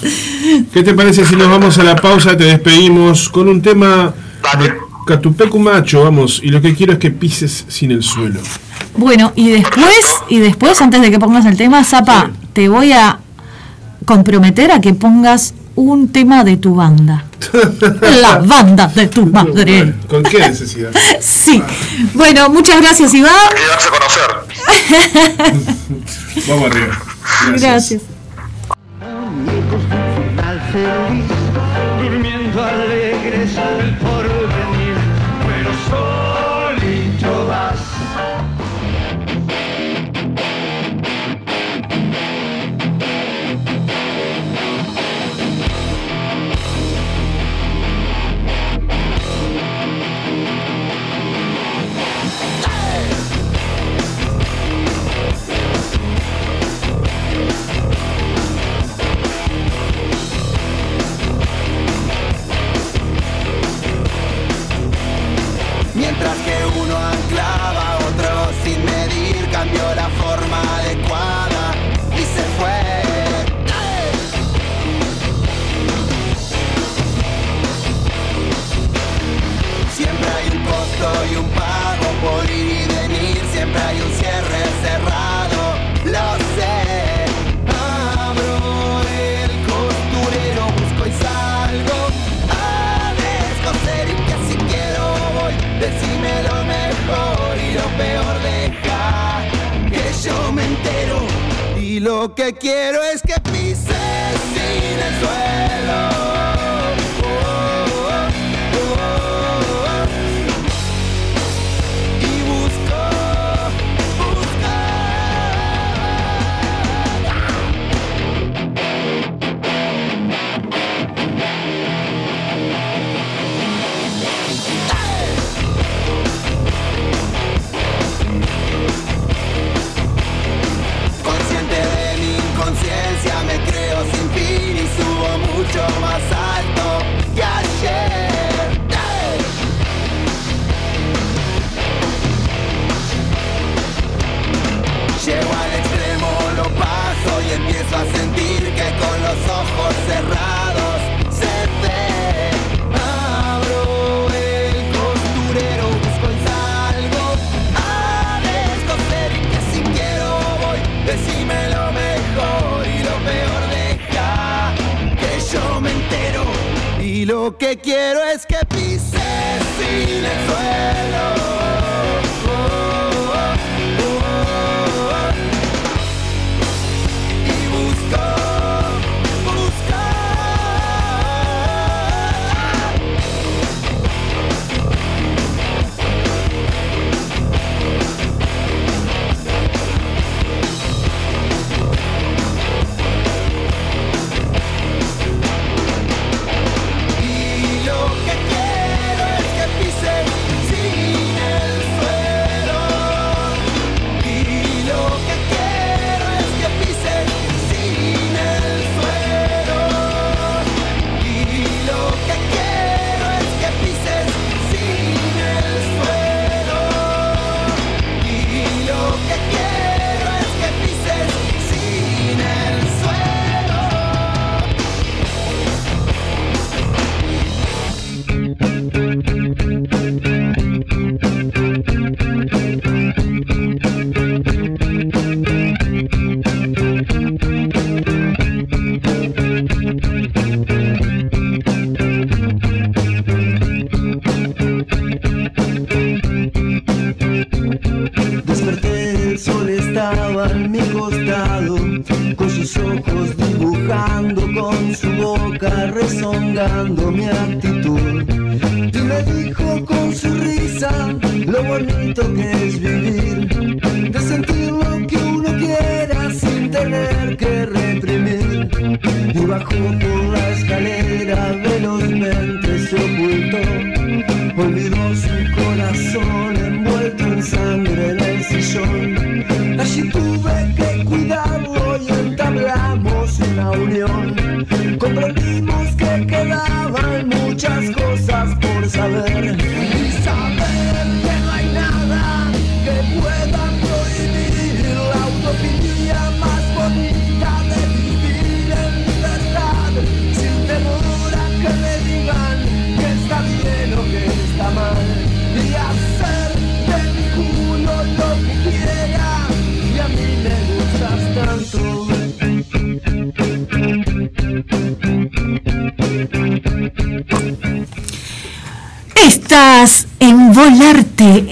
¿Qué te parece si nos vamos a la pausa? Te despedimos con un tema de Catupecu Macho, vamos. Y lo que quiero es que pises sin el suelo. Bueno, y después, y después, antes de que pongas el tema, Zapa, te voy a comprometer a que pongas un tema de tu banda. La banda de tu madre. ¿Con qué necesidad? Sí. Bueno, muchas gracias, Iván. Hay que darse a conocer. Vamos arriba. Gracias. final y lo que quiero es que pises sin el suelo. Que quiero es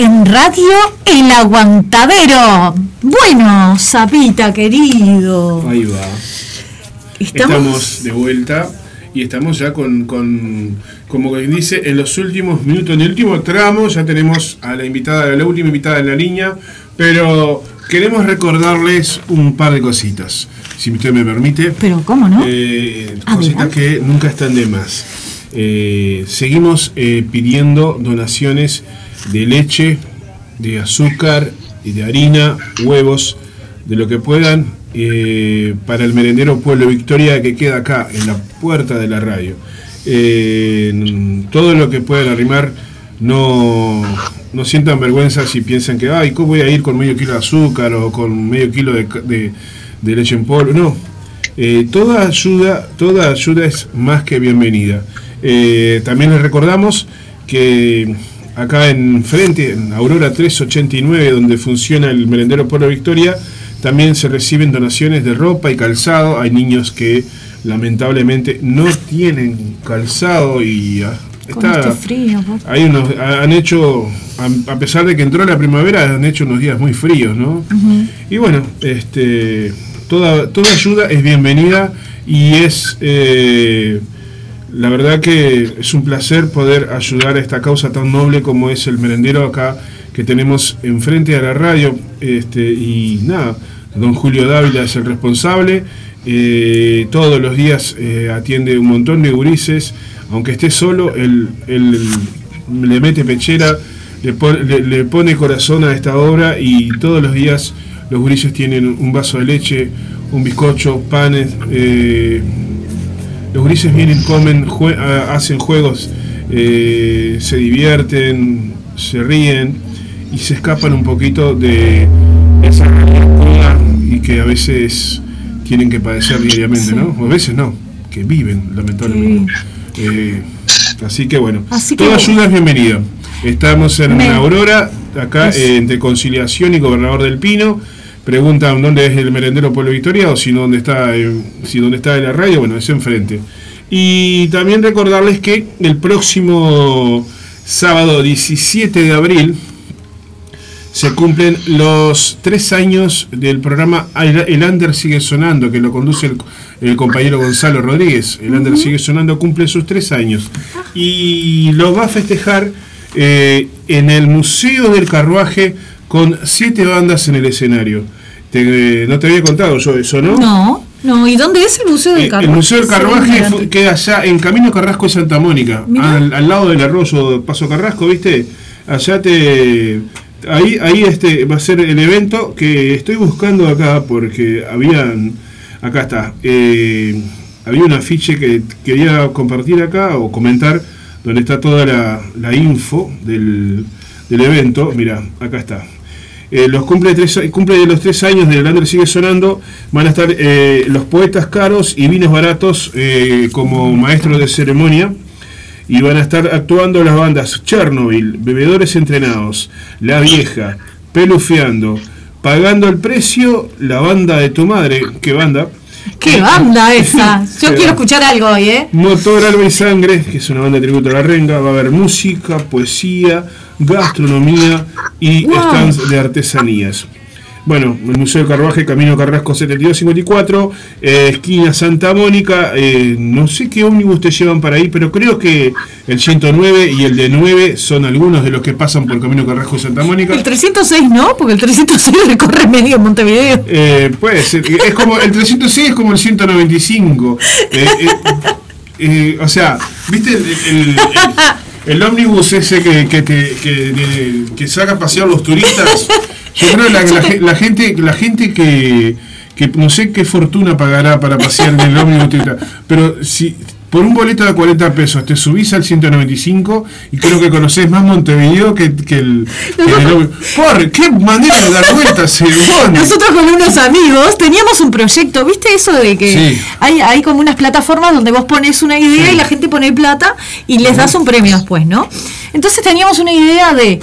en Radio El Aguantadero. Bueno, Zapita querido. Ahí va. Estamos- Estamos, de vuelta y estamos ya con, con, como quien dice, en los últimos minutos, en el último tramo, ya tenemos a la invitada, a la última invitada en la línea, pero queremos recordarles un par de cositas, si usted me permite. Pero, ¿cómo no? Eh, cositas que nunca están de más. Eh, seguimos eh, pidiendo donaciones de leche, de azúcar y de harina, huevos, de lo que puedan eh, para el merendero Pueblo Victoria que queda acá, en la puerta de la radio. Eh, todo lo que puedan arrimar, no, no sientan vergüenza si piensan que, ay, ¿cómo voy a ir con medio kilo de azúcar o con medio kilo de, de- de leche en polvo? No, eh, toda ayuda, toda ayuda es más que bienvenida. También les recordamos que acá en frente, en Aurora 389, donde funciona el merendero Pueblo Victoria, también se reciben donaciones de ropa y calzado. Hay niños que lamentablemente no tienen calzado y ah, está, este frío, hay unos, han hecho, a, pesar de que entró la primavera, han hecho unos días muy fríos, ¿no? Y bueno, este, toda, toda ayuda es bienvenida y es, eh, la verdad que es un placer poder ayudar a esta causa tan noble como es el merendero acá que tenemos enfrente a la radio. Este, y nada, don Julio Dávila es el responsable. eh, todos los días eh, atiende un montón de gurises. Aunque esté solo, él, le mete pechera, le, pon- le pone corazón a esta obra y todos los días los gurises tienen un vaso de leche, un bizcocho, panes. eh, los grises vienen, comen, jue- a- hacen juegos, eh, se divierten, se ríen y se escapan un poquito de esa realidad y que a veces tienen que padecer diariamente, ¿no? O a veces no, que viven, lamentablemente. Eh, así que bueno, Así que toda ayuda es bienvenida. Estamos en Me- Aurora, acá eh, entre Conciliación y Gobernador del Pino. Preguntan dónde es el merendero Pueblo Victoria o si dónde está, eh, si dónde está la radio, bueno, es enfrente. Y también recordarles que el próximo sábado 17 de abril se cumplen los tres años del programa El Under Sigue Sonando, que lo conduce el, el compañero Gonzalo Rodríguez. El Under Sigue Sonando cumple sus tres años. Y lo va a festejar eh, en el Museo del Carruaje con siete bandas en el escenario. Te- no te había contado yo eso, ¿no? No, no. ¿Y dónde es el Museo del Eh, Carruaje? El Museo del Carruaje queda allá en Camino Carrasco de Santa Mónica, al, al lado del arroyo Paso Carrasco, ¿viste? Allá te. Ahí, ahí este va a ser el evento que estoy buscando acá porque habían. Acá está. eh, había un afiche que quería compartir acá o comentar donde está toda la, la info del, del evento. Mira, acá está. Eh, los cumple, de los tres años del Lander sigue sonando. Van a estar eh, los poetas caros y vinos baratos eh, como maestros de ceremonia. Y van a estar actuando las bandas Chernobyl, Bebedores Entrenados, La Vieja, Pelufeando, Pagando el Precio, la banda de tu madre. ¿Qué banda? ¿Qué banda esa? Yo quiero escuchar algo hoy, ¿eh? Motor Alba y Sangre, que es una banda de tributo a la renga, va a haber música, poesía, gastronomía y Wow. stands de artesanías. Bueno, el Museo del Carruaje, Camino Carrasco 7254, eh, esquina Santa Mónica. eh, no sé qué ómnibus te llevan para ahí, pero creo que el 109 y el de 9 son algunos de los que pasan por Camino Carrasco Santa Mónica. El 306 no, porque el 306 recorre medio Montevideo. Eh, puede ser. Es como el 306 es como el 195. Eh, eh, eh, o sea, ¿viste el, el- el- el ómnibus ese que, que, que- que saca a pasear los turistas? Yo creo que la, la la gente, la gente que, que no sé qué fortuna pagará para pasear en el ómnibus pero si por un boleto de 40 pesos te subís al 195 y creo que conocés más Montevideo que, que el, que el. Por, qué manera de dar vueltas. Nosotros con unos amigos teníamos un proyecto, ¿viste eso de que Sí. hay, hay como unas plataformas donde vos pones una idea y la gente pone plata y les das un premio después, ¿no? Entonces teníamos una idea de,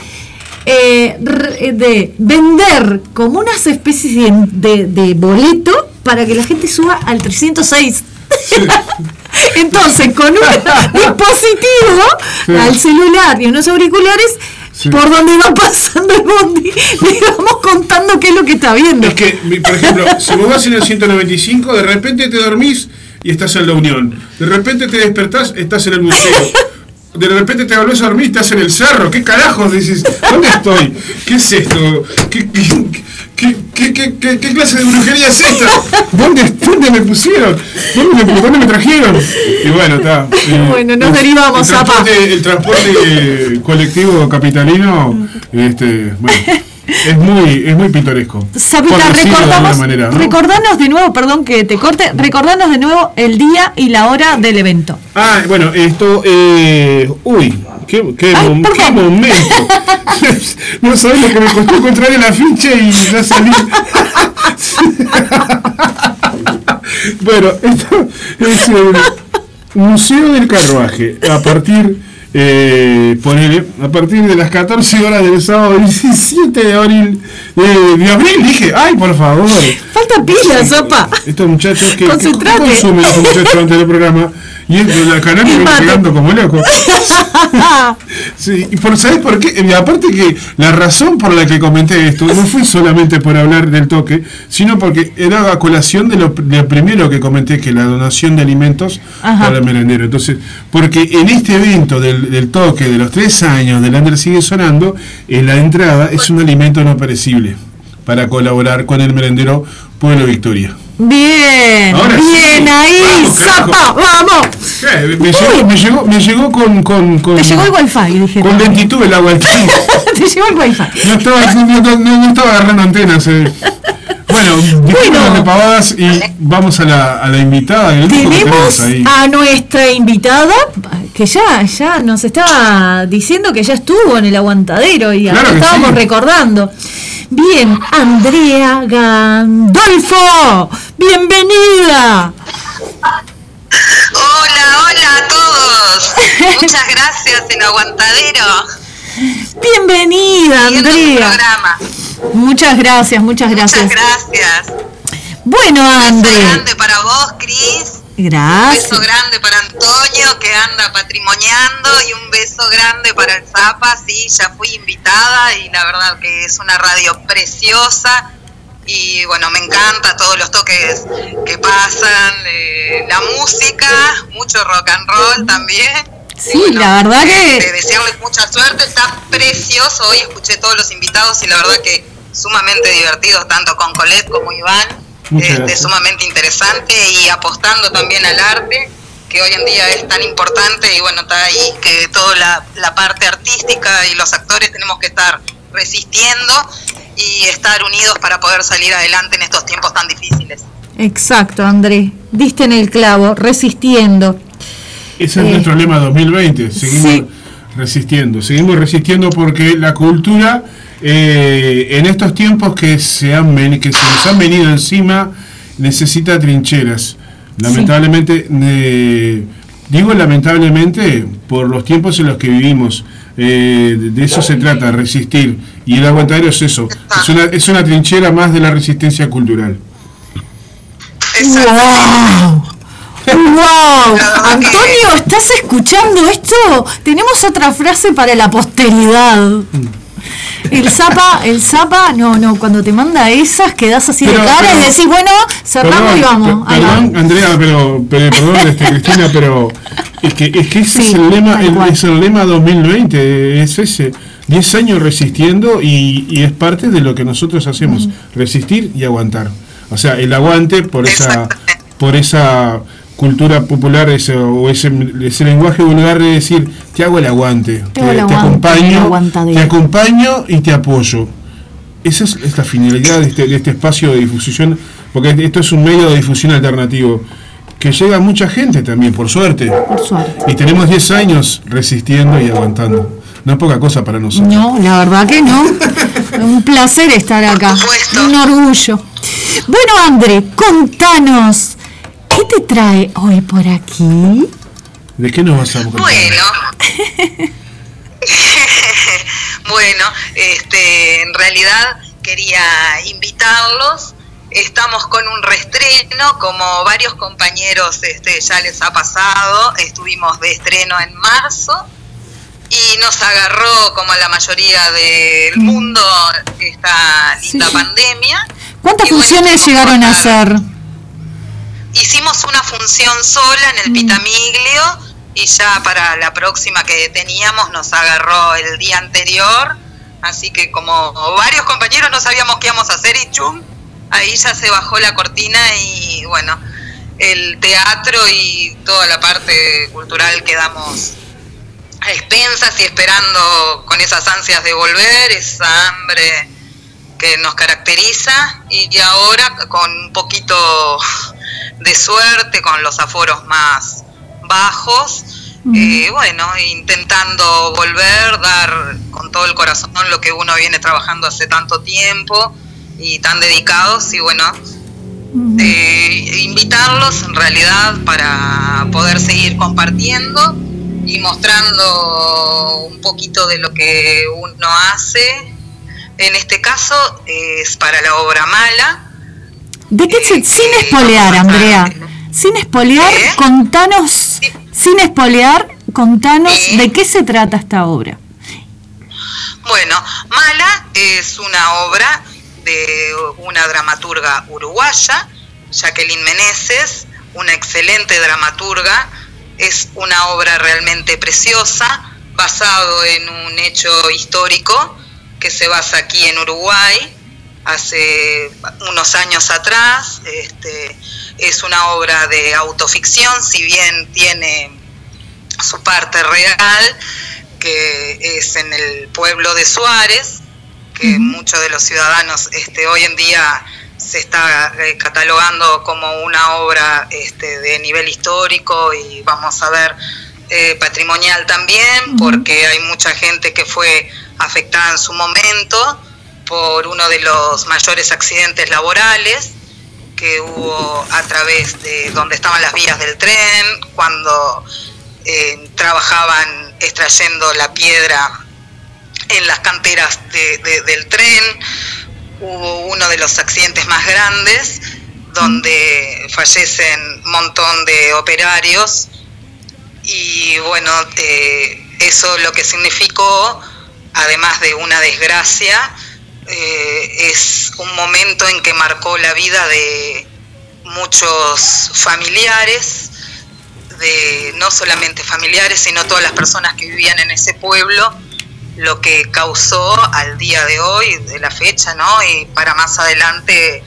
eh, re- de vender como unas especies de, de- de boleto para que la gente suba al 306. Entonces, con un dispositivo Sí. al celular y unos auriculares, Sí. por donde va pasando el bondi, le vamos contando qué es lo que está viendo. Es que, por ejemplo, si vos vas en el 195, de repente te dormís y estás en la Unión. De repente te despertás, estás en el museo. De repente te volvés a dormir y estás en el cerro. ¿Qué carajos dices? ¿Dónde estoy? ¿Qué es esto? ¿Qué, qué, qué, qué, clase de brujería es esta? ¿Dónde, dónde me pusieron? ¿Dónde me, dónde me trajeron? Y bueno, está. eh, Bueno, nos derivamos, el transporte, el transporte eh, colectivo capitalino, este, bueno, es muy, es muy pintoresco. Sabita, recordamos, manera, ¿no? recordanos de nuevo, perdón que te corte, recordanos de nuevo el día y la hora del evento. Ah, bueno, esto, eh, uy, qué, qué, Ay, mom- qué momento. no sabés lo que me costó encontrar el afiche y ya salí. bueno, esto es el Museo del Carruaje. A partir, eh, ponele, a partir de las 14 horas del sábado 17 de abril, eh, de abril, dije, ay, por favor. Falta pila, sopa. Estos muchachos que, que consumen estos muchachos antes del programa y el- la canal pegando como loco. Sí, y por, ¿sabes por qué? Y aparte que la razón por la que comenté esto no fue solamente por hablar del toque, sino porque era a colación de lo, de primero que comenté, que la donación de alimentos Ajá. para el merendero. Entonces, porque en este evento del, del toque de los tres años del Ander sigue sonando, en la entrada es un alimento no perecible para colaborar con el merendero Pueblo Victoria. Bien, Ahora bien sí. ahí, zapa, vamos. Eh, Me llegó, me llegó, me llegó con, con, con, Te llegó el wifi, dije. con lentitud el agua. Te llegó el wifi. No estaba, no, no- no- estaba agarrando antenas. eh. Bueno, disculpen de pavadas y vamos a la, a la invitada que Tenemos ahí. a nuestra invitada que ya, ya nos estaba diciendo que ya estuvo en el aguantadero y Claro que estábamos sí. recordando. Bien, Andrea Gandolfo, bienvenida. Hola, hola a todos. Muchas gracias en Aguantadero. Bienvenida, Andrea. programa. Muchas gracias, muchas gracias. Muchas gracias. Bueno, Andrea. grande para vos, Cris. Un beso grande para Antonio que anda patrimoniando y un beso grande para el Zapa, sí, ya fui invitada y la verdad que es una radio preciosa. Y bueno, me encanta todos los toques que pasan, eh, la música, mucho rock and roll también. Sí, la verdad que de desearles mucha suerte, está precioso, hoy escuché todos los invitados y la verdad que sumamente divertido, tanto con Colette como Iván, este, sumamente interesante y apostando también al arte, que hoy en día es tan importante y bueno, está ahí que toda la, la parte artística y los actores tenemos que estar resistiendo y estar unidos para poder salir adelante en estos tiempos tan difíciles. Exacto, André. Diste en el clavo, resistiendo. Ese es Eh, nuestro lema 2020. Seguimos sí. resistiendo. Seguimos resistiendo porque la cultura, eh, en estos tiempos que se, han, que se nos han venido encima, necesita trincheras. Lamentablemente, eh, digo lamentablemente por los tiempos en los que vivimos. eh, de de eso se trata, resistir. Y el aguantadero es eso. Es una, es una trinchera más de la resistencia cultural. ¡Wow! ¡Wow! Antonio, ¿estás escuchando esto? Tenemos otra frase para la posteridad. El Zapa, el Zapa, no, no, cuando te manda esas quedás así de cara pero- y decís, bueno, cerramos Perdón, y vamos. va. Andrea, pero, pero perdón, este, Cristina, pero es que, es que ese es el lema, el- es el lema 2020, es ese. 10 años resistiendo y, y es parte de lo que nosotros hacemos, resistir y aguantar. O sea, el aguante por esa por esa cultura popular ese, o ese, ese lenguaje vulgar de decir, te hago el aguante, te, hago el te aguante, el acompaño, te acompaño y te apoyo. Esa es, es la finalidad de este, de este espacio de difusión, porque esto es un medio de difusión alternativo que llega a mucha gente también, por suerte. Por suerte. Y tenemos 10 años resistiendo y aguantando. No es poca cosa para nosotros. No, la verdad que no. Un placer estar acá. Un orgullo. Bueno, André, contanos, ¿qué te trae hoy por aquí? ¿De qué nos vas a contar? Bueno, bueno, este, en realidad quería invitarlos. Estamos con un reestreno, como varios compañeros este, ya les ha pasado. Estuvimos de estreno en marzo y nos agarró, como a la mayoría del mundo, esta linda Sí. pandemia. ¿Cuántas Y funciones llegaron a hacer? Hicimos una función sola en el Pitamiglio y ya para la próxima que teníamos nos agarró el día anterior. Así que como varios compañeros no sabíamos qué íbamos a hacer y chum, ahí ya se bajó la cortina y bueno, el teatro y toda la parte cultural quedamos a expensas y esperando con esas ansias de volver, esa hambre que nos caracteriza y ahora con un poquito de suerte, con los aforos más bajos, eh, bueno, intentando volver, dar con todo el corazón lo que uno viene trabajando hace tanto tiempo y tan dedicados y bueno, eh, invitarlos en realidad para poder seguir compartiendo y mostrando un poquito de lo que uno hace. En este caso es para la obra mala. ¿De qué se, sin espolear, Andrea? Sin espolear, contanos, sin espolear, contanos de qué se trata esta obra. Bueno, Mala es una obra de una dramaturga uruguaya, Jacqueline Meneses, una excelente dramaturga. Es una obra realmente preciosa, basado en un hecho histórico que se basa aquí en Uruguay, hace unos años atrás. Este, es una obra de autoficción, si bien tiene su parte real, que es en el pueblo de Suárez, que muchos de los ciudadanos este, hoy en día se está eh, catalogando como una obra este, de nivel histórico y vamos a ver eh, patrimonial también, porque hay mucha gente que fue afectada en su momento por uno de los mayores accidentes laborales que hubo a través de donde estaban las vías del tren, cuando eh, trabajaban extrayendo la piedra en las canteras de- de- del tren. Hubo uno de los accidentes más grandes donde fallecen un montón de operarios y bueno, eh, eso lo que significó, además de una desgracia, eh, es un momento en que marcó la vida de muchos familiares, de no solamente familiares, sino todas las personas que vivían en ese pueblo, lo que causó al día de hoy, de la fecha, ¿no? Y para más adelante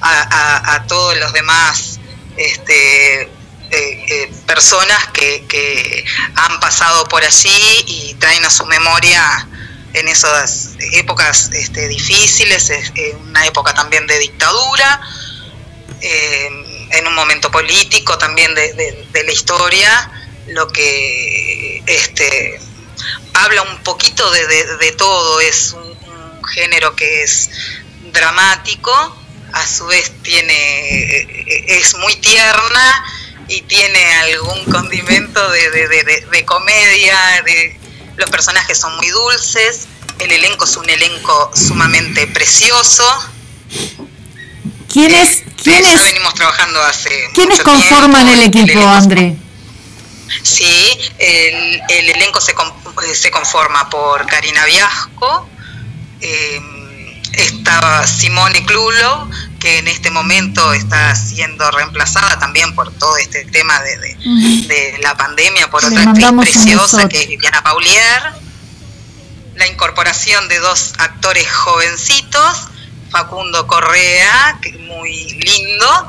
a, a- a todos los demás este, eh, eh, personas que, que han pasado por allí y traen a su memoria en esas épocas este, difíciles, es, eh, una época también de dictadura, eh, en un momento político también de, la historia, lo que este, habla un poquito de, de- todo, es un, un género que es dramático, a su vez tiene eh, es muy tierna y tiene algún condimento de comedia, de, los personajes son muy dulces, el elenco es un elenco sumamente precioso. ¿Quiénes, Ya quiénes, venimos trabajando hace quiénes mucho conforman tiempo, el equipo, André? Sí, el, el elenco se, eh, se conforma por Karina Viasco, eh, estaba Simone Clulo, que en este momento está siendo reemplazada también por todo este tema de, de- Ujú. de la pandemia por otra actriz preciosa que es Viviana Paulier. La incorporación de dos actores jovencitos, Facundo Correa, que es muy lindo,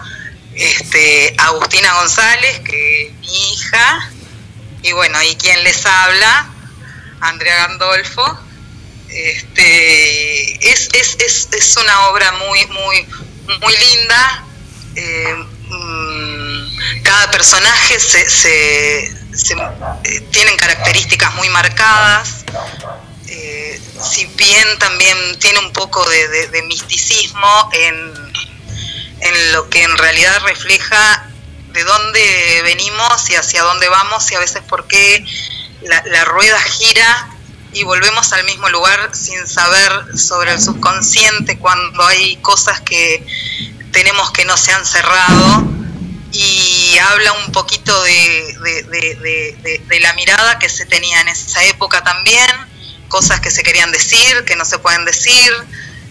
este, Agustina González, que es mi hija, y bueno, y quien les habla, Andrea Gandolfo. Este, es, es, es, es una obra muy, muy, muy linda. eh, mm, cada personaje se, se- eh, tienen características muy marcadas. eh, si bien también tiene un poco de, misticismo en, en lo que en realidad refleja de dónde venimos y hacia dónde vamos y a veces por qué la rueda gira y volvemos al mismo lugar sin saber sobre el subconsciente cuando hay cosas que tenemos que no se han cerrado y habla un poquito de, de- la mirada que se tenía en esa época también, cosas que se querían decir, que no se pueden decir,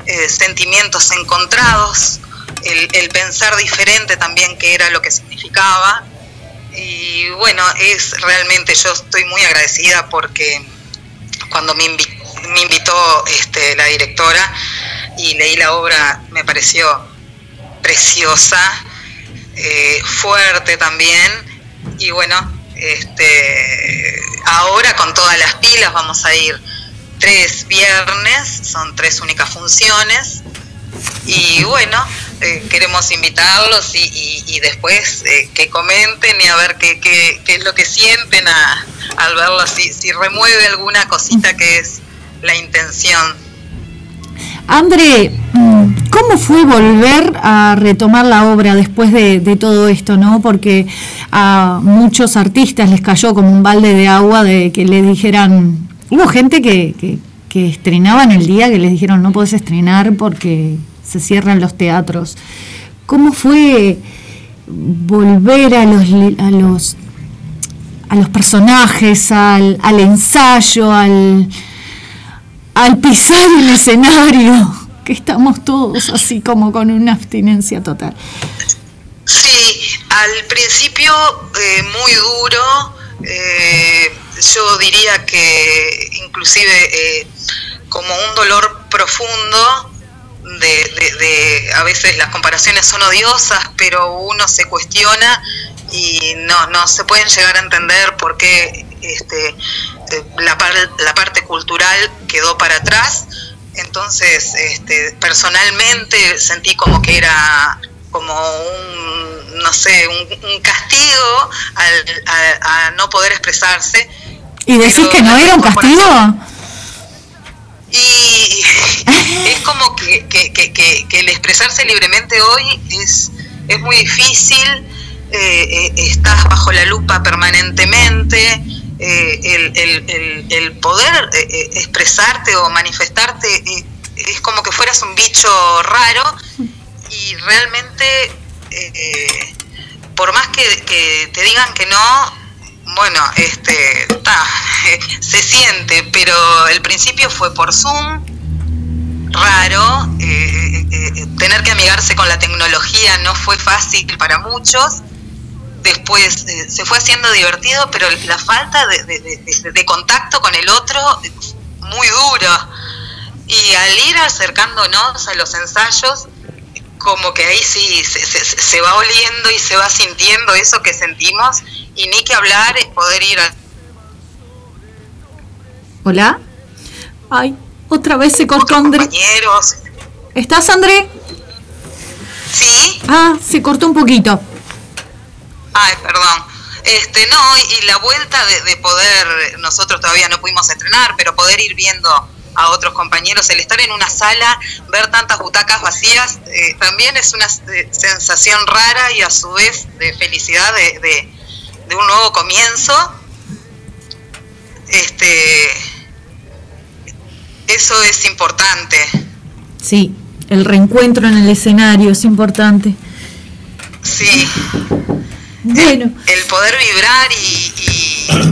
eh, sentimientos encontrados, el, el pensar diferente también que era lo que significaba. Y bueno, es realmente, yo estoy muy agradecida porque cuando me, invi- me invitó este, la directora y leí la obra, me pareció preciosa, eh, fuerte también. Y bueno, este, ahora con todas las pilas vamos a ir tres viernes, son tres únicas funciones. Y bueno, eh, queremos invitarlos y, y- y después eh, que comenten y a ver qué, qué- es lo que sienten a- al verlo, si, si remueve alguna cosita que es la intención. André, mm, ¿cómo fue volver a retomar la obra después de, de todo esto, no? Porque a muchos artistas les cayó como un balde de agua de que le dijeran, hubo gente que, que, que estrenaba en el día que les dijeron no podés estrenar porque se cierran los teatros. ¿Cómo fue volver a los a los a los personajes, al, al ensayo, al, al pisar el escenario, que estamos todos así como con una abstinencia total. Sí, al principio eh, muy duro, eh, yo diría que inclusive eh, como un dolor profundo, de, de- de- a veces las comparaciones son odiosas, pero uno se cuestiona y no, no se pueden llegar a entender por qué este, eh, la, par- la parte cultural quedó para atrás. Entonces, este, personalmente sentí como que era como un, no sé, un, un castigo al, a, a no poder expresarse. ¿Y decís que no era un castigo? Y es como que, que- que- el expresarse libremente hoy es, es muy difícil, eh, eh, estás bajo la lupa permanentemente, eh, el, el- el- poder eh, expresarte o manifestarte es como que fueras un bicho raro y realmente, por más que te digan que no, bueno, este, ta, se siente, pero el principio fue por Zoom, raro, eh, eh, eh, tener que amigarse con la tecnología no fue fácil para muchos, después se fue haciendo divertido, pero la falta de, de- contacto con el otro, muy duro. Y al ir acercándonos a los ensayos, como que ahí sí se, se- se va oliendo y se va sintiendo eso que sentimos, y ni que hablar es poder ir a ¿Hola? Ay, otra vez se cortó André. compañeros. ¿Estás, André? Sí. Ah, se cortó un poquito. Ay, perdón. Este, no, y la vuelta de, de poder, nosotros todavía no pudimos estrenar, pero poder ir viendo a otros compañeros, el estar en una sala, ver tantas butacas vacías, eh, también es una eh, sensación rara y a su vez de felicidad de, de- de un nuevo comienzo. Este, eso es importante. Sí, el reencuentro en el escenario es importante. Sí. El poder vibrar y,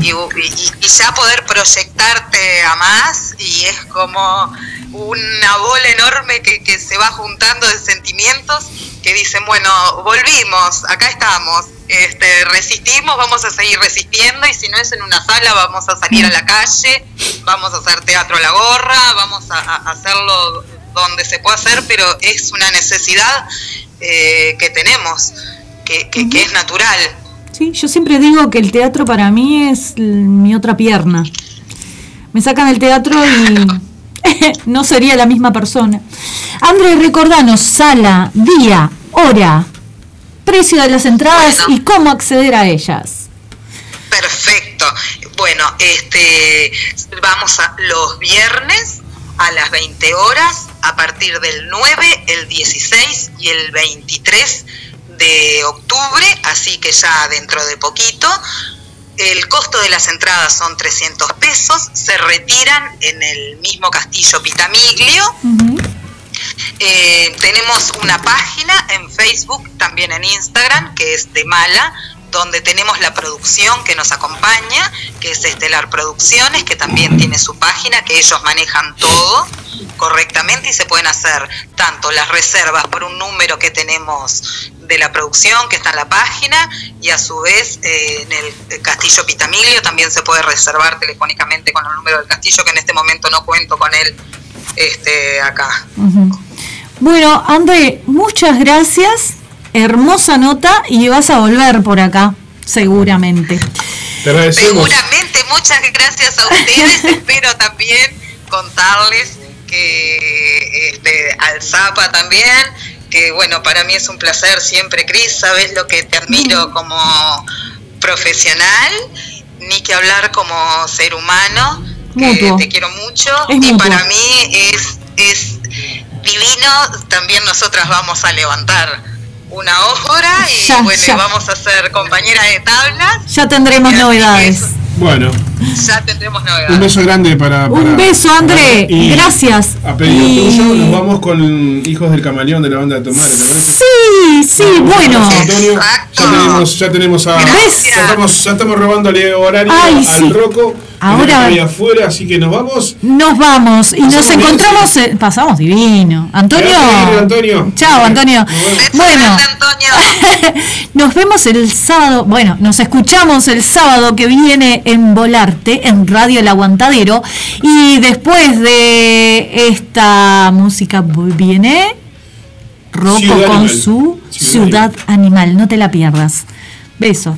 y, ya poder proyectarte a más y es como una bola enorme que, se va juntando de sentimientos que dicen, bueno, volvimos, acá estamos, este, resistimos, vamos a seguir resistiendo y si no es en una sala vamos a salir a la calle, vamos a hacer teatro a la gorra, vamos a, a hacerlo donde se pueda hacer, pero es una necesidad eh, que tenemos, que, que, que es natural. Sí, yo siempre digo que el teatro para mí es mi otra pierna. Me sacan del teatro y no sería la misma persona. Andrés, recordanos sala, día, hora, precio de las entradas y cómo acceder a ellas. Perfecto. Bueno, este vamos a los viernes a las 20 horas a partir del 9, el 16 y el 23 de octubre, así que ya dentro de poquito. El costo de las entradas son 300 pesos, se retiran en el mismo castillo Pitamiglio. Eh, tenemos una página en Facebook, también en Instagram, que es de Mala, donde tenemos la producción que nos acompaña, que es Estelar Producciones, que también tiene su página, que ellos manejan todo correctamente y se pueden hacer tanto las reservas por un número que tenemos de la producción que está en la página y a su vez eh, en el Castillo Pitamilio también se puede reservar telefónicamente con el número del castillo que en este momento no cuento con él este acá. Bueno, André, muchas gracias. Hermosa nota y vas a volver por acá, seguramente. Te agradecemos. Seguramente, muchas gracias a ustedes. Espero también contarles que este, al Zapa también, que bueno, para mí es un placer siempre, Cris, sabes lo que te admiro como profesional, ni que hablar como ser humano, que Mutuo. te quiero mucho Es y mutuo. para mí es, es divino, también nosotras vamos a levantar una hora y Ya, bueno, ya. vamos a ser compañera de tablas, Ya tendremos novedades. Bueno, ya tendremos novedades. un beso grande para. Un beso, André. Y Gracias. A pedido Y- tuyo, nos vamos con Hijos del Camaleón de la banda de tu madre, ¿te parece? Sí, sí, bueno. Antonio, ya tenemos, ya tenemos a. Gracias. Ya estamos, ya estamos robándole horario Ay, al sí. Rocco. Ahora- afuera, así que nos vamos. Nos vamos y nos encontramos. pasamos divino. Antonio. Antonio. Chao, Antonio. Bueno, Antonio. nos vemos el sábado. Bueno, nos escuchamos el sábado que viene en En Radio El Aguantadero. Y después de esta música viene Rocco con Animal. su Ciudad Ciudad Animal. No te la pierdas. Beso.